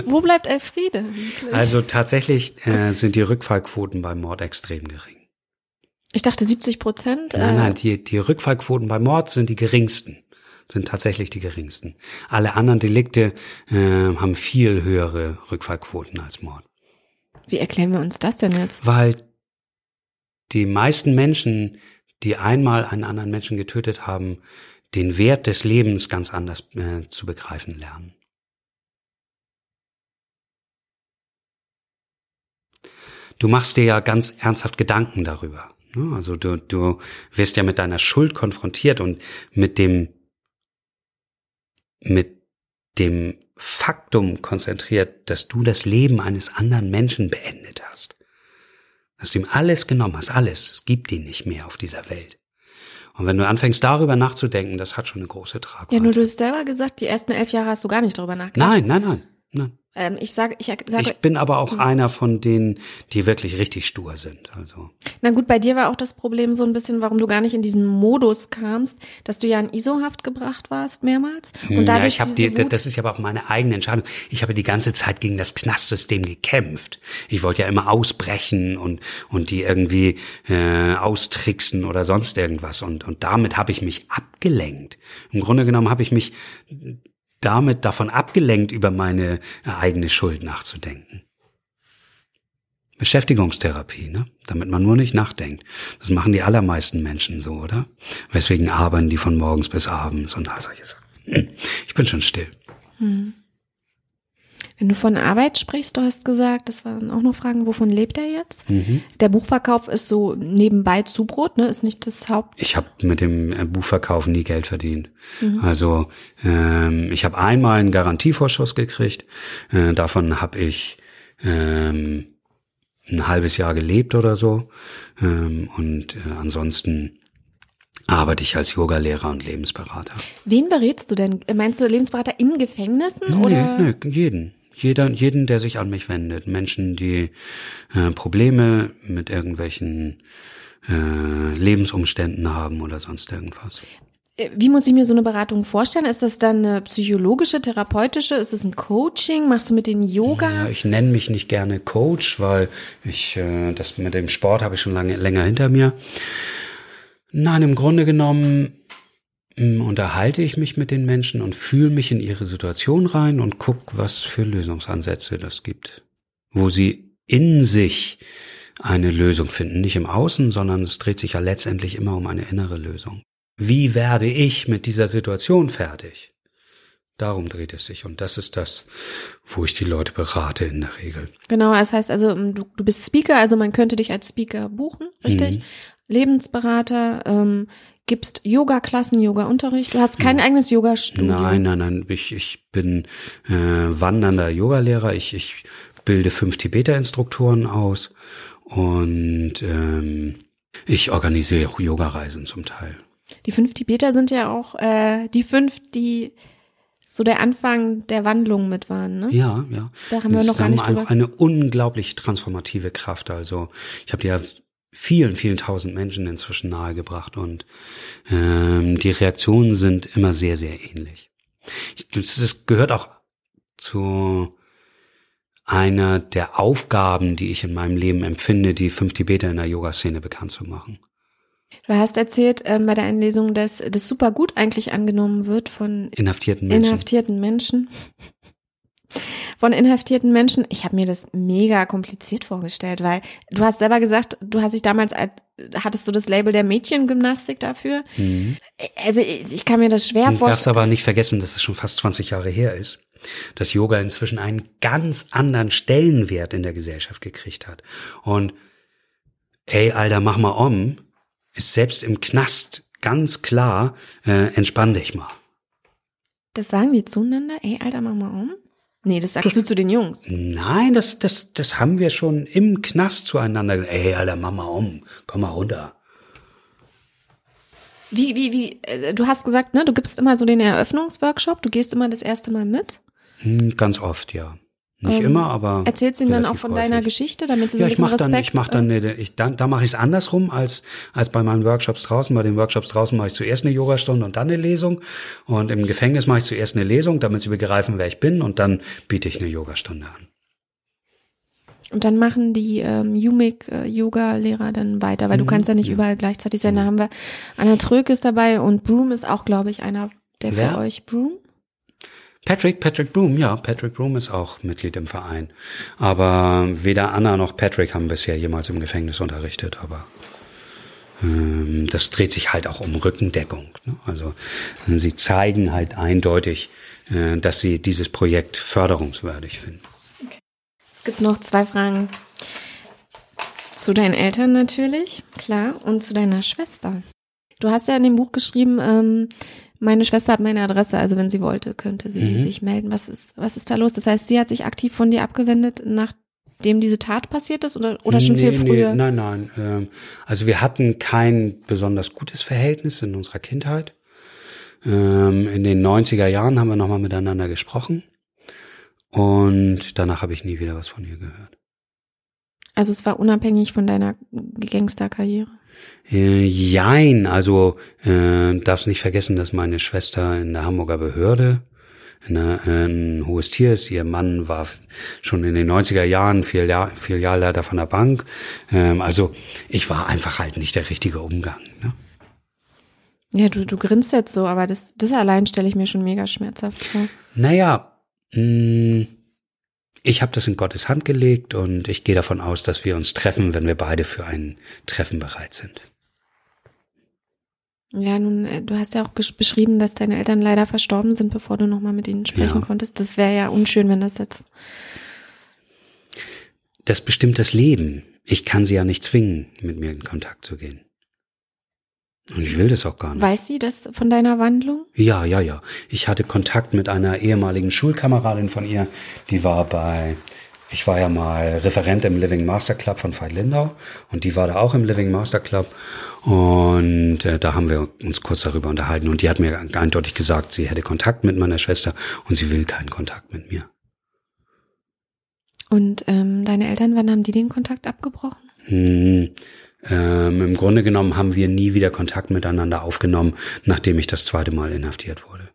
Wo bleibt Elfriede? Also tatsächlich äh, sind die Rückfallquoten beim Mord extrem gering. Ich dachte 70 Prozent. Nein, nein, äh, die, die Rückfallquoten beim Mord sind die geringsten. Sind tatsächlich die geringsten. Alle anderen Delikte äh, haben viel höhere Rückfallquoten als Mord. Wie erklären wir uns das denn jetzt? Weil die meisten Menschen, die einmal einen anderen Menschen getötet haben, den Wert des Lebens ganz anders äh, zu begreifen lernen. Du machst dir ja ganz ernsthaft Gedanken darüber. Ne? Also du, du wirst ja mit deiner Schuld konfrontiert und mit dem, mit dem Faktum konzentriert, dass du das Leben eines anderen Menschen beendet hast. Dass du ihm alles genommen hast, alles. Es gibt ihn nicht mehr auf dieser Welt. Und wenn du anfängst darüber nachzudenken, das hat schon eine große Tragweite. Ja, nur du hast selber gesagt, die ersten elf Jahre hast du gar nicht darüber nachgedacht. Nein, nein, nein, nein. Ähm, ich sage, ich sage. Ich bin aber auch hm. einer von denen, die wirklich richtig stur sind. Also. Na gut, bei dir war auch das Problem so ein bisschen, warum du gar nicht in diesen Modus kamst, dass du ja in ISO-Haft gebracht warst mehrmals. Und ja, ich habe die, das ist ja aber auch meine eigene Entscheidung. Ich habe die ganze Zeit gegen das Knastsystem gekämpft. Ich wollte ja immer ausbrechen und und die irgendwie äh, austricksen oder sonst irgendwas. Und und damit habe ich mich abgelenkt. Im Grunde genommen habe ich mich damit davon abgelenkt, über meine eigene Schuld nachzudenken. Beschäftigungstherapie, ne? damit man nur nicht nachdenkt. Das machen die allermeisten Menschen so, oder? Weswegen arbeiten die von morgens bis abends und all solche Sachen. Ich bin schon still. Hm. Wenn du von Arbeit sprichst, du hast gesagt, das waren auch noch Fragen, wovon lebt er jetzt? Mhm. Der Buchverkauf ist so nebenbei Zubrot, ne? Ist nicht das Haupt. Ich habe mit dem äh, Buchverkauf nie Geld verdient. Also ähm, ich habe einmal einen Garantievorschuss gekriegt. Äh, davon habe ich ähm, ein halbes Jahr gelebt oder so. Ähm, und äh, ansonsten arbeite ich als Yogalehrer und Lebensberater. Wen berätst du denn? Meinst du Lebensberater in Gefängnissen oder? Nee, nee, jeden. Jeder, jeden, der sich an mich wendet. Menschen, die äh, Probleme mit irgendwelchen äh, Lebensumständen haben oder sonst irgendwas. Äh, Wie muss ich mir so eine Beratung vorstellen? Ist das dann eine psychologische, therapeutische? Ist das ein Coaching? Machst du mit den Yoga? Ja, ich nenne mich nicht gerne Coach, weil ich äh, das mit dem Sport habe ich schon lange länger hinter mir. Nein, im Grunde genommen unterhalte ich mich mit den Menschen und fühle mich in ihre Situation rein und guck, was für Lösungsansätze das gibt, wo sie in sich eine Lösung finden, nicht im Außen, sondern es dreht sich ja letztendlich immer um eine innere Lösung. Wie werde ich mit dieser Situation fertig? Darum dreht es sich und das ist das, wo ich die Leute berate in der Regel. Genau, das heißt also, du, du bist Speaker, also man könnte dich als Speaker buchen, richtig? Mhm. Lebensberater, ähm, gibst Yoga-Klassen, Yoga-Unterricht. Du hast kein eigenes Yoga-Studio. Nein, nein, nein. Ich, ich bin äh, wandernder Yogalehrer. Ich, ich bilde fünf Tibeter-Instruktoren aus und ähm, ich organisiere auch Yogareisen zum Teil. Die fünf Tibeter sind ja auch äh, die fünf, die so der Anfang der Wandlung mit waren, ne? Ja, ja. Da haben wir noch gar nicht drüber- eine unglaublich transformative Kraft. Also ich habe dir ja vielen, vielen tausend Menschen inzwischen nahegebracht und ähm, die Reaktionen sind immer sehr, sehr ähnlich. Ich, das, das gehört auch zu einer der Aufgaben, die ich in meinem Leben empfinde, die fünf Tibeter in der Yoga-Szene bekannt zu machen. Du hast erzählt ähm, bei der Einlesung, dass das super gut eigentlich angenommen wird von Inhaftierten Menschen. inhaftierten Menschen. Von inhaftierten Menschen. Ich habe mir das mega kompliziert vorgestellt, weil du hast selber gesagt, du hast dich damals als, hattest du das Label der Mädchengymnastik dafür. Also ich ich kann mir das schwer Du darfst vorstellen. aber nicht vergessen, dass es schon fast 20 Jahre her ist, dass Yoga inzwischen einen ganz anderen Stellenwert in der Gesellschaft gekriegt hat. Und ey, Alter, mach mal um, ist selbst im Knast ganz klar, äh, entspann dich mal. Das sagen die zueinander? Ey, Alter, mach mal um. Nee, das sagst du zu den Jungs. Nein, das, das, das haben wir schon im Knast zueinander gesagt. Ey, Alter, mach mal um, komm mal runter. Wie, wie, wie, äh, du hast gesagt, ne, du gibst immer so den Eröffnungsworkshop, du gehst immer das erste Mal mit. Hm, Ganz oft, ja. Nicht Ähm, immer, aber. Erzählst ihnen dann auch von deiner häufig. Geschichte, damit sie so Ja, ein ich bisschen mache dann, Respekt ich mach dann, eine, ich, dann, da mache ich es andersrum als als bei meinen Workshops draußen. Bei den Workshops draußen mache ich zuerst eine Yogastunde und dann eine Lesung. Und im Gefängnis mache ich zuerst eine Lesung, damit sie begreifen, wer ich bin, und dann biete ich eine Yogastunde an. Und dann machen die ähm, Umik-Yoga-Lehrer dann weiter, weil du kannst ja nicht überall gleichzeitig sein. Da haben wir Anna Tröck ist dabei und Broom ist auch, glaube ich, einer der Wer? für euch. Broom? Patrick, Patrick Broom, ja, Patrick Broom ist auch Mitglied im Verein. Aber weder Anna noch Patrick haben bisher jemals im Gefängnis unterrichtet, aber ähm, das dreht sich halt auch um Rückendeckung. Ne? Also sie zeigen halt eindeutig, äh, dass sie dieses Projekt förderungswürdig finden. Es gibt noch zwei Fragen. Zu deinen Eltern natürlich, klar, und zu deiner Schwester. Du hast ja in dem Buch geschrieben, ähm, meine Schwester hat meine Adresse, also wenn sie wollte, könnte sie Mhm. sich melden. Was ist, was ist da los? Das heißt, sie hat sich aktiv von dir abgewendet, nachdem diese Tat passiert ist oder, oder schon viel Nee, früher? Nee, nein, nein. Ähm, also wir hatten kein besonders gutes Verhältnis in unserer Kindheit. Ähm, in den 90er Jahren haben wir nochmal miteinander gesprochen. Und danach habe ich nie wieder was von ihr gehört. Also es war unabhängig von deiner Gangsterkarriere. Äh, jein, also äh, darfst nicht vergessen, dass meine Schwester in der Hamburger Behörde in der, äh, ein hohes Tier ist. Ihr Mann war schon in den 90er Jahren Filial, Filialleiter von der Bank. Ähm, also ich war einfach halt nicht der richtige Umgang. Ne? Ja, du, du grinst jetzt so, aber das, das allein stelle ich mir schon mega schmerzhaft vor. Naja, mh, ich habe das in Gottes Hand gelegt und ich gehe davon aus, dass wir uns treffen, wenn wir beide für ein Treffen bereit sind. Ja, nun, äh, du hast ja auch beschrieben, dass deine Eltern leider verstorben sind, bevor du nochmal mit ihnen sprechen ja. konntest. Das wäre ja unschön, wenn das jetzt. Das bestimmt das Leben. Ich kann sie ja nicht zwingen, mit mir in Kontakt zu gehen. Und ich will das auch gar nicht. Weiß sie das von deiner Wandlung? Ja, ja, ja. Ich hatte Kontakt mit einer ehemaligen Schulkameradin von ihr, die war bei ich war ja mal Referent im Living Master Club von Veit Lindau und die war da auch im Living Master Club und äh, da haben wir uns kurz darüber unterhalten und die hat mir eindeutig gesagt, sie hätte Kontakt mit meiner Schwester und sie will keinen Kontakt mit mir. Und ähm, deine Eltern, wann haben die den Kontakt abgebrochen? Hm, ähm, Im Grunde genommen haben wir nie wieder Kontakt miteinander aufgenommen, nachdem ich das zweite Mal inhaftiert wurde.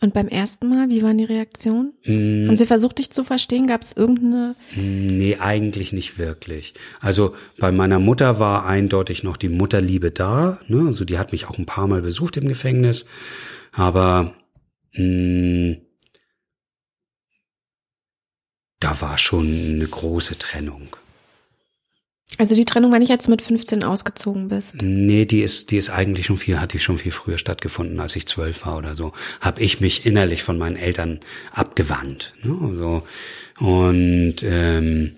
Und beim ersten Mal, wie waren die Reaktionen? Mm. Haben sie versucht, dich zu verstehen? Gab es irgendeine? Nee, eigentlich nicht wirklich. Also bei meiner Mutter war eindeutig noch die Mutterliebe da. Ne? Also die hat mich auch ein paar Mal besucht im Gefängnis. Aber mh, mm, da war schon eine große Trennung. Also die Trennung war nicht, als du mit 15 ausgezogen bist? Nee, die ist, die ist eigentlich schon viel, hat die schon viel früher stattgefunden, als ich zwölf war oder so. Hab ich mich innerlich von meinen Eltern abgewandt. Ne? Also, und ähm,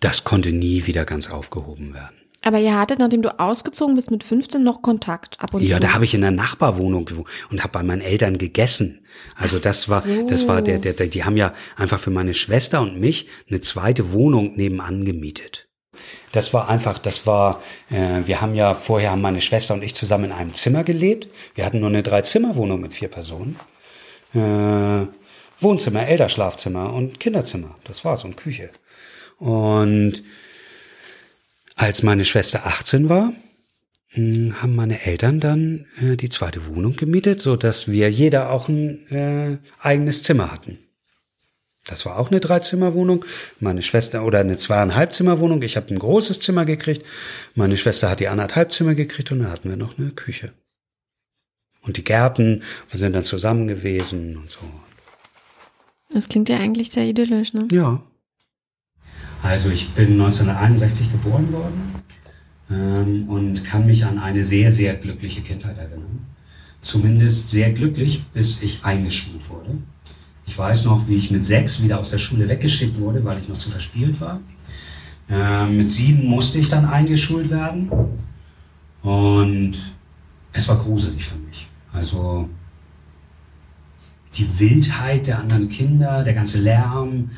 das konnte nie wieder ganz aufgehoben werden. Aber ihr hattet, nachdem du ausgezogen bist, mit 15 noch Kontakt ab und ja, zu? Ja, da habe ich in der Nachbarwohnung gewohnt und habe bei meinen Eltern gegessen. Also Ach das war, so. das war der, der, der, die haben ja einfach für meine Schwester und mich eine zweite Wohnung nebenan gemietet. Das war einfach, das war, äh, wir haben ja vorher haben meine Schwester und ich zusammen in einem Zimmer gelebt. Wir hatten nur eine Dreizimmerwohnung mit vier Personen. Äh, Wohnzimmer, Elterschlafzimmer und Kinderzimmer. Das war's und Küche. Und als meine Schwester 18 war, hm, haben meine Eltern dann äh, die zweite Wohnung gemietet, so dass wir jeder auch ein äh, eigenes Zimmer hatten. Das war auch eine Dreizimmerwohnung. Meine Schwester oder eine zweieinhalb Zimmerwohnung. Ich habe ein großes Zimmer gekriegt. Meine Schwester hat die anderthalb Zimmer gekriegt und dann hatten wir noch eine Küche. Und die Gärten, wir sind dann zusammen gewesen und so. Das klingt ja eigentlich sehr idyllisch, ne? Ja. Also ich bin 1961 geboren worden ähm, und kann mich an eine sehr, sehr glückliche Kindheit erinnern. Zumindest sehr glücklich, bis ich eingeschult wurde. Ich weiß noch, wie ich mit sechs wieder aus der Schule weggeschickt wurde, weil ich noch zu verspielt war. Ähm, mit sieben musste ich dann eingeschult werden und es war gruselig für mich. Also die Wildheit der anderen Kinder, der ganze Lärm,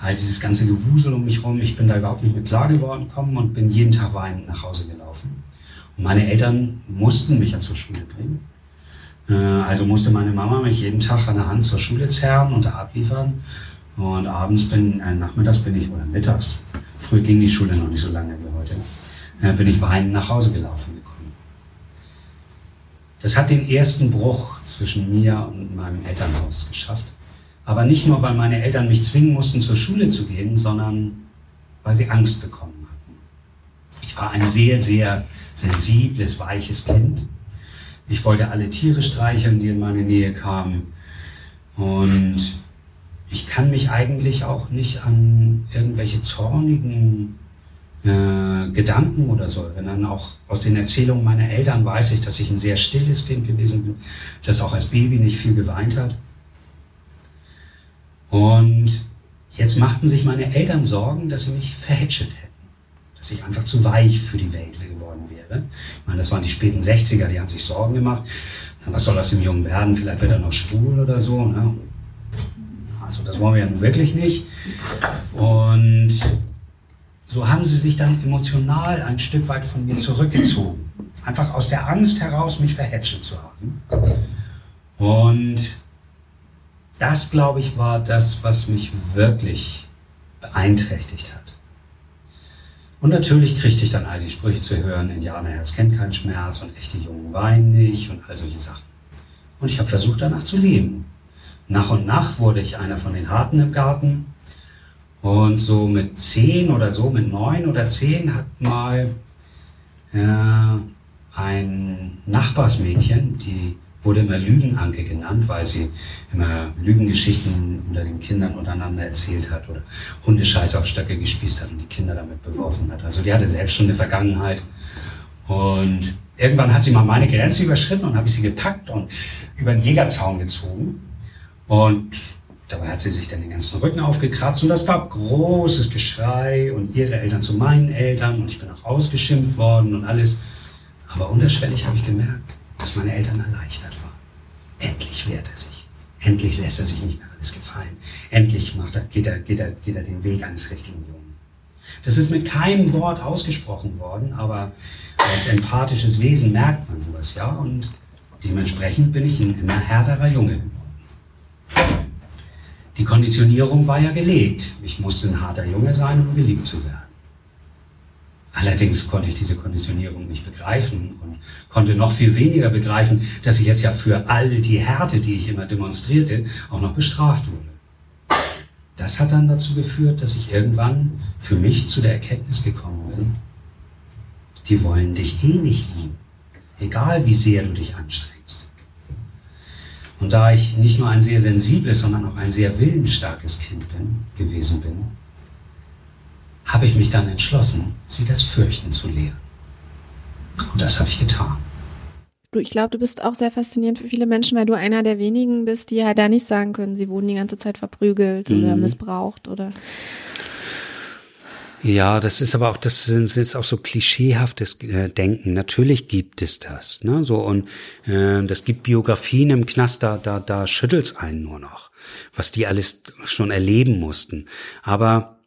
halt dieses ganze Gewusel um mich rum. Ich bin da überhaupt nicht mehr klar geworden kommen und bin jeden Tag weinend nach Hause gelaufen. Und meine Eltern mussten mich ja zur Schule bringen. Äh, also musste meine Mama mich jeden Tag an der Hand zur Schule zerren und da abliefern. Und abends bin, äh, nachmittags bin ich, oder mittags, früher ging die Schule noch nicht so lange wie heute, äh, bin ich weinend nach Hause gelaufen gekommen. Das hat den ersten Bruch zwischen mir und meinem Elternhaus geschafft. Aber nicht nur, weil meine Eltern mich zwingen mussten, zur Schule zu gehen, sondern weil sie Angst bekommen hatten. Ich war ein sehr, sehr sensibles, weiches Kind. Ich wollte alle Tiere streicheln, die in meine Nähe kamen. Und ich kann mich eigentlich auch nicht an irgendwelche zornigen äh, Gedanken oder so erinnern. Auch aus den Erzählungen meiner Eltern weiß ich, dass ich ein sehr stilles Kind gewesen bin, das auch als Baby nicht viel geweint hat. Und jetzt machten sich meine Eltern Sorgen, dass sie mich verhätschelt hätten. Dass ich einfach zu weich für die Welt geworden wäre. Ich meine, das waren die späten 60er, die haben sich Sorgen gemacht. Was soll aus dem Jungen werden? Vielleicht wird er noch schwul oder so. Ne? Also das wollen wir ja nun wirklich nicht. Und so haben sie sich dann emotional ein Stück weit von mir zurückgezogen. Einfach aus der Angst heraus, mich verhätschelt zu haben. Und das, glaube ich, war das, was mich wirklich beeinträchtigt hat. Und natürlich kriegte ich dann all die Sprüche zu hören, Indianerherz kennt keinen Schmerz und echte Jungen weinen nicht und all solche Sachen. Und ich habe versucht, danach zu leben. Nach und nach wurde ich einer von den Harten im Garten. Und so mit zehn oder so, mit neun oder zehn hat mal äh, ein Nachbarsmädchen, die wurde immer Lügenanke genannt, weil sie immer Lügengeschichten unter den Kindern untereinander erzählt hat oder Hundescheiß auf Stöcke gespießt hat und die Kinder damit beworfen hat. Also die hatte selbst schon eine Vergangenheit. Und irgendwann hat sie mal meine Grenze überschritten und habe ich sie gepackt und über den Jägerzaun gezogen. Und dabei hat sie sich dann den ganzen Rücken aufgekratzt und das gab großes Geschrei und ihre Eltern zu meinen Eltern und ich bin auch ausgeschimpft worden und alles. Aber unterschwellig habe ich gemerkt, dass meine Eltern erleichtert waren. Endlich wehrt er sich. Endlich lässt er sich nicht mehr alles gefallen. Endlich macht er, geht, er, geht, er, geht er den Weg eines richtigen Jungen. Das ist mit keinem Wort ausgesprochen worden, aber als empathisches Wesen merkt man sowas ja und dementsprechend bin ich ein immer härterer Junge. Die Konditionierung war ja gelegt. Ich musste ein harter Junge sein, um geliebt zu werden. Allerdings konnte ich diese Konditionierung nicht begreifen und konnte noch viel weniger begreifen, dass ich jetzt ja für all die Härte, die ich immer demonstrierte, auch noch bestraft wurde. Das hat dann dazu geführt, dass ich irgendwann für mich zu der Erkenntnis gekommen bin, die wollen dich eh nicht lieben, egal wie sehr du dich anstrengst. Und da ich nicht nur ein sehr sensibles, sondern auch ein sehr willensstarkes Kind bin, gewesen bin, habe ich mich dann entschlossen, sie das Fürchten zu lehren. Und das habe ich getan. Du, ich glaube, du bist auch sehr faszinierend für viele Menschen, weil du einer der wenigen bist, die halt da nicht sagen können, sie wurden die ganze Zeit verprügelt mhm. oder missbraucht oder. Ja, das ist aber auch, das ist auch so klischeehaftes äh, Denken. Natürlich gibt es das, ne? So und äh, das gibt Biografien im Knast, da da da schüttelt's einen nur noch, was die alles schon erleben mussten. Aber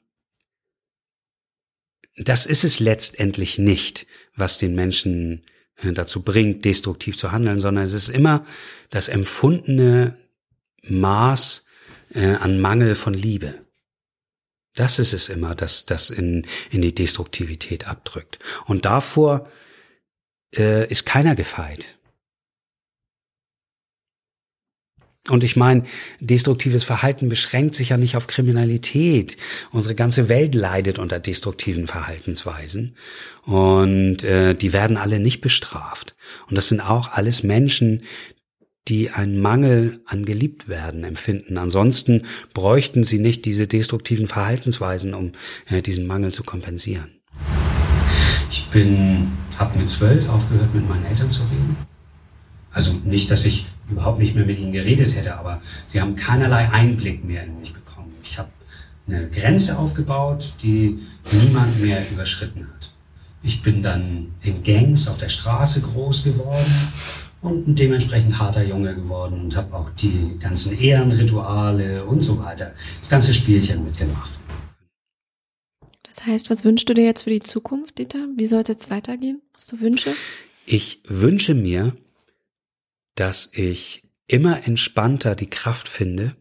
das ist es letztendlich nicht, was den Menschen äh, dazu bringt, destruktiv zu handeln, sondern es ist immer das empfundene Maß äh, an Mangel von Liebe. Das ist es immer, das das in, in die Destruktivität abdrückt. Und davor äh, ist keiner gefeit. Und ich meine, destruktives Verhalten beschränkt sich ja nicht auf Kriminalität. Unsere ganze Welt leidet unter destruktiven Verhaltensweisen. Und äh, die werden alle nicht bestraft. Und das sind auch alles Menschen, die einen Mangel an geliebt werden empfinden. Ansonsten bräuchten sie nicht diese destruktiven Verhaltensweisen, um äh, diesen Mangel zu kompensieren. Ich bin, habe mit zwölf aufgehört, mit meinen Eltern zu reden. Also nicht, dass ich überhaupt nicht mehr mit ihnen geredet hätte, aber sie haben keinerlei Einblick mehr in mich bekommen. Ich habe eine Grenze aufgebaut, die niemand mehr überschritten hat. Ich bin dann in Gangs auf der Straße groß geworden und ein dementsprechend harter Junge geworden und habe auch die ganzen Ehrenrituale und so weiter, das ganze Spielchen mitgemacht. Das heißt, was wünschst du dir jetzt für die Zukunft, Dieter? Wie soll es jetzt weitergehen? Hast du Wünsche? Ich wünsche mir, dass ich immer entspannter die Kraft finde,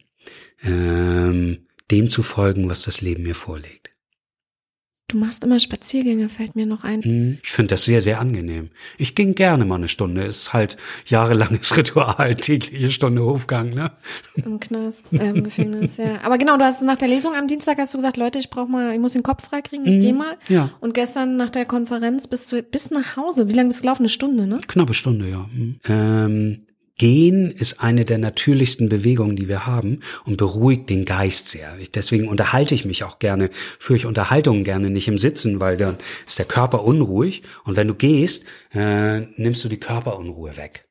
ähm, dem zu folgen, was das Leben mir vorlegt. Du machst immer Spaziergänge, fällt mir noch ein. Hm, ich finde das sehr, sehr angenehm. Ich ging gerne mal eine Stunde. Ist halt jahrelanges <laughs> Ritual, tägliche Stunde Hofgang, ne? Im Knast, äh, im Gefängnis, ja. Aber genau, du hast nach der Lesung am Dienstag hast du gesagt, Leute, ich brauche mal, ich muss den Kopf freikriegen, ich mhm, gehe mal. Ja. Und gestern nach der Konferenz bist du bis nach Hause. Wie lange bist du gelaufen? Eine Stunde, ne? Knappe Stunde, ja. Mhm. Ähm, Gehen ist eine der natürlichsten Bewegungen, die wir haben und beruhigt den Geist sehr. Ich, deswegen unterhalte ich mich auch gerne, führe ich Unterhaltungen gerne nicht im Sitzen, weil dann ist der Körper unruhig und wenn du gehst, äh, nimmst du die Körperunruhe weg.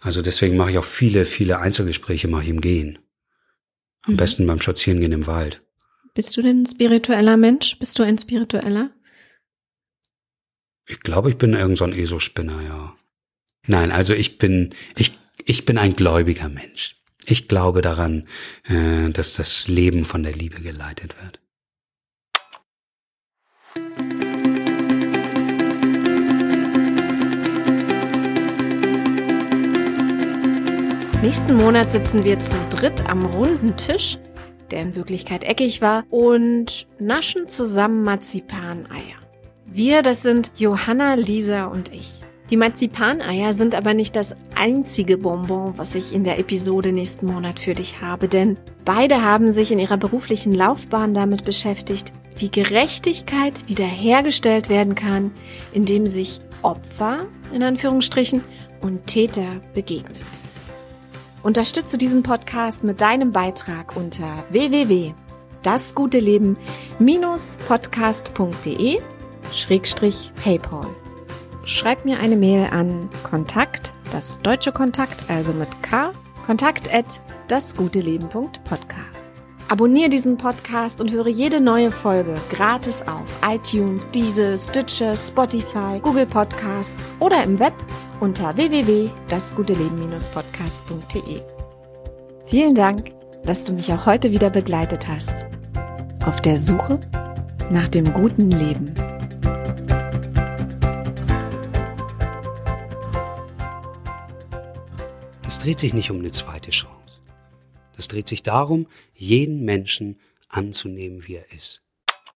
Also deswegen mache ich auch viele, viele Einzelgespräche mache ich im Gehen. Am mhm. besten beim Spazierengehen im Wald. Bist du denn ein spiritueller Mensch? Bist du ein spiritueller? Ich glaube, ich bin irgend so ein ESO-Spinner, ja. Nein, also ich bin, ich ich bin ein gläubiger Mensch. Ich glaube daran, äh, dass das Leben von der Liebe geleitet wird. Nächsten Monat sitzen wir zu dritt am runden Tisch, der in Wirklichkeit eckig war, und naschen zusammen Marzipaneier. Wir, das sind Johanna, Lisa und ich. Die Marzipaneier sind aber nicht das einzige Bonbon, was ich in der Episode nächsten Monat für dich habe, denn beide haben sich in ihrer beruflichen Laufbahn damit beschäftigt, wie Gerechtigkeit wiederhergestellt werden kann, indem sich Opfer, in Anführungsstrichen, und Täter begegnen. Unterstütze diesen Podcast mit deinem Beitrag unter www.dasguteleben-podcast.de Schrägstrich PayPal. Schreib mir eine Mail an Kontakt, das deutsche Kontakt, also mit K, kontakt at dasguteleben.podcast. Abonniere diesen Podcast und höre jede neue Folge gratis auf iTunes, Deezer, Stitcher, Spotify, Google Podcasts oder im Web unter www.dasguteleben-podcast.de. Vielen Dank, dass du mich auch heute wieder begleitet hast. Auf der Suche nach dem guten Leben. Es dreht sich nicht um eine zweite Chance. Es dreht sich darum, jeden Menschen anzunehmen, wie er ist.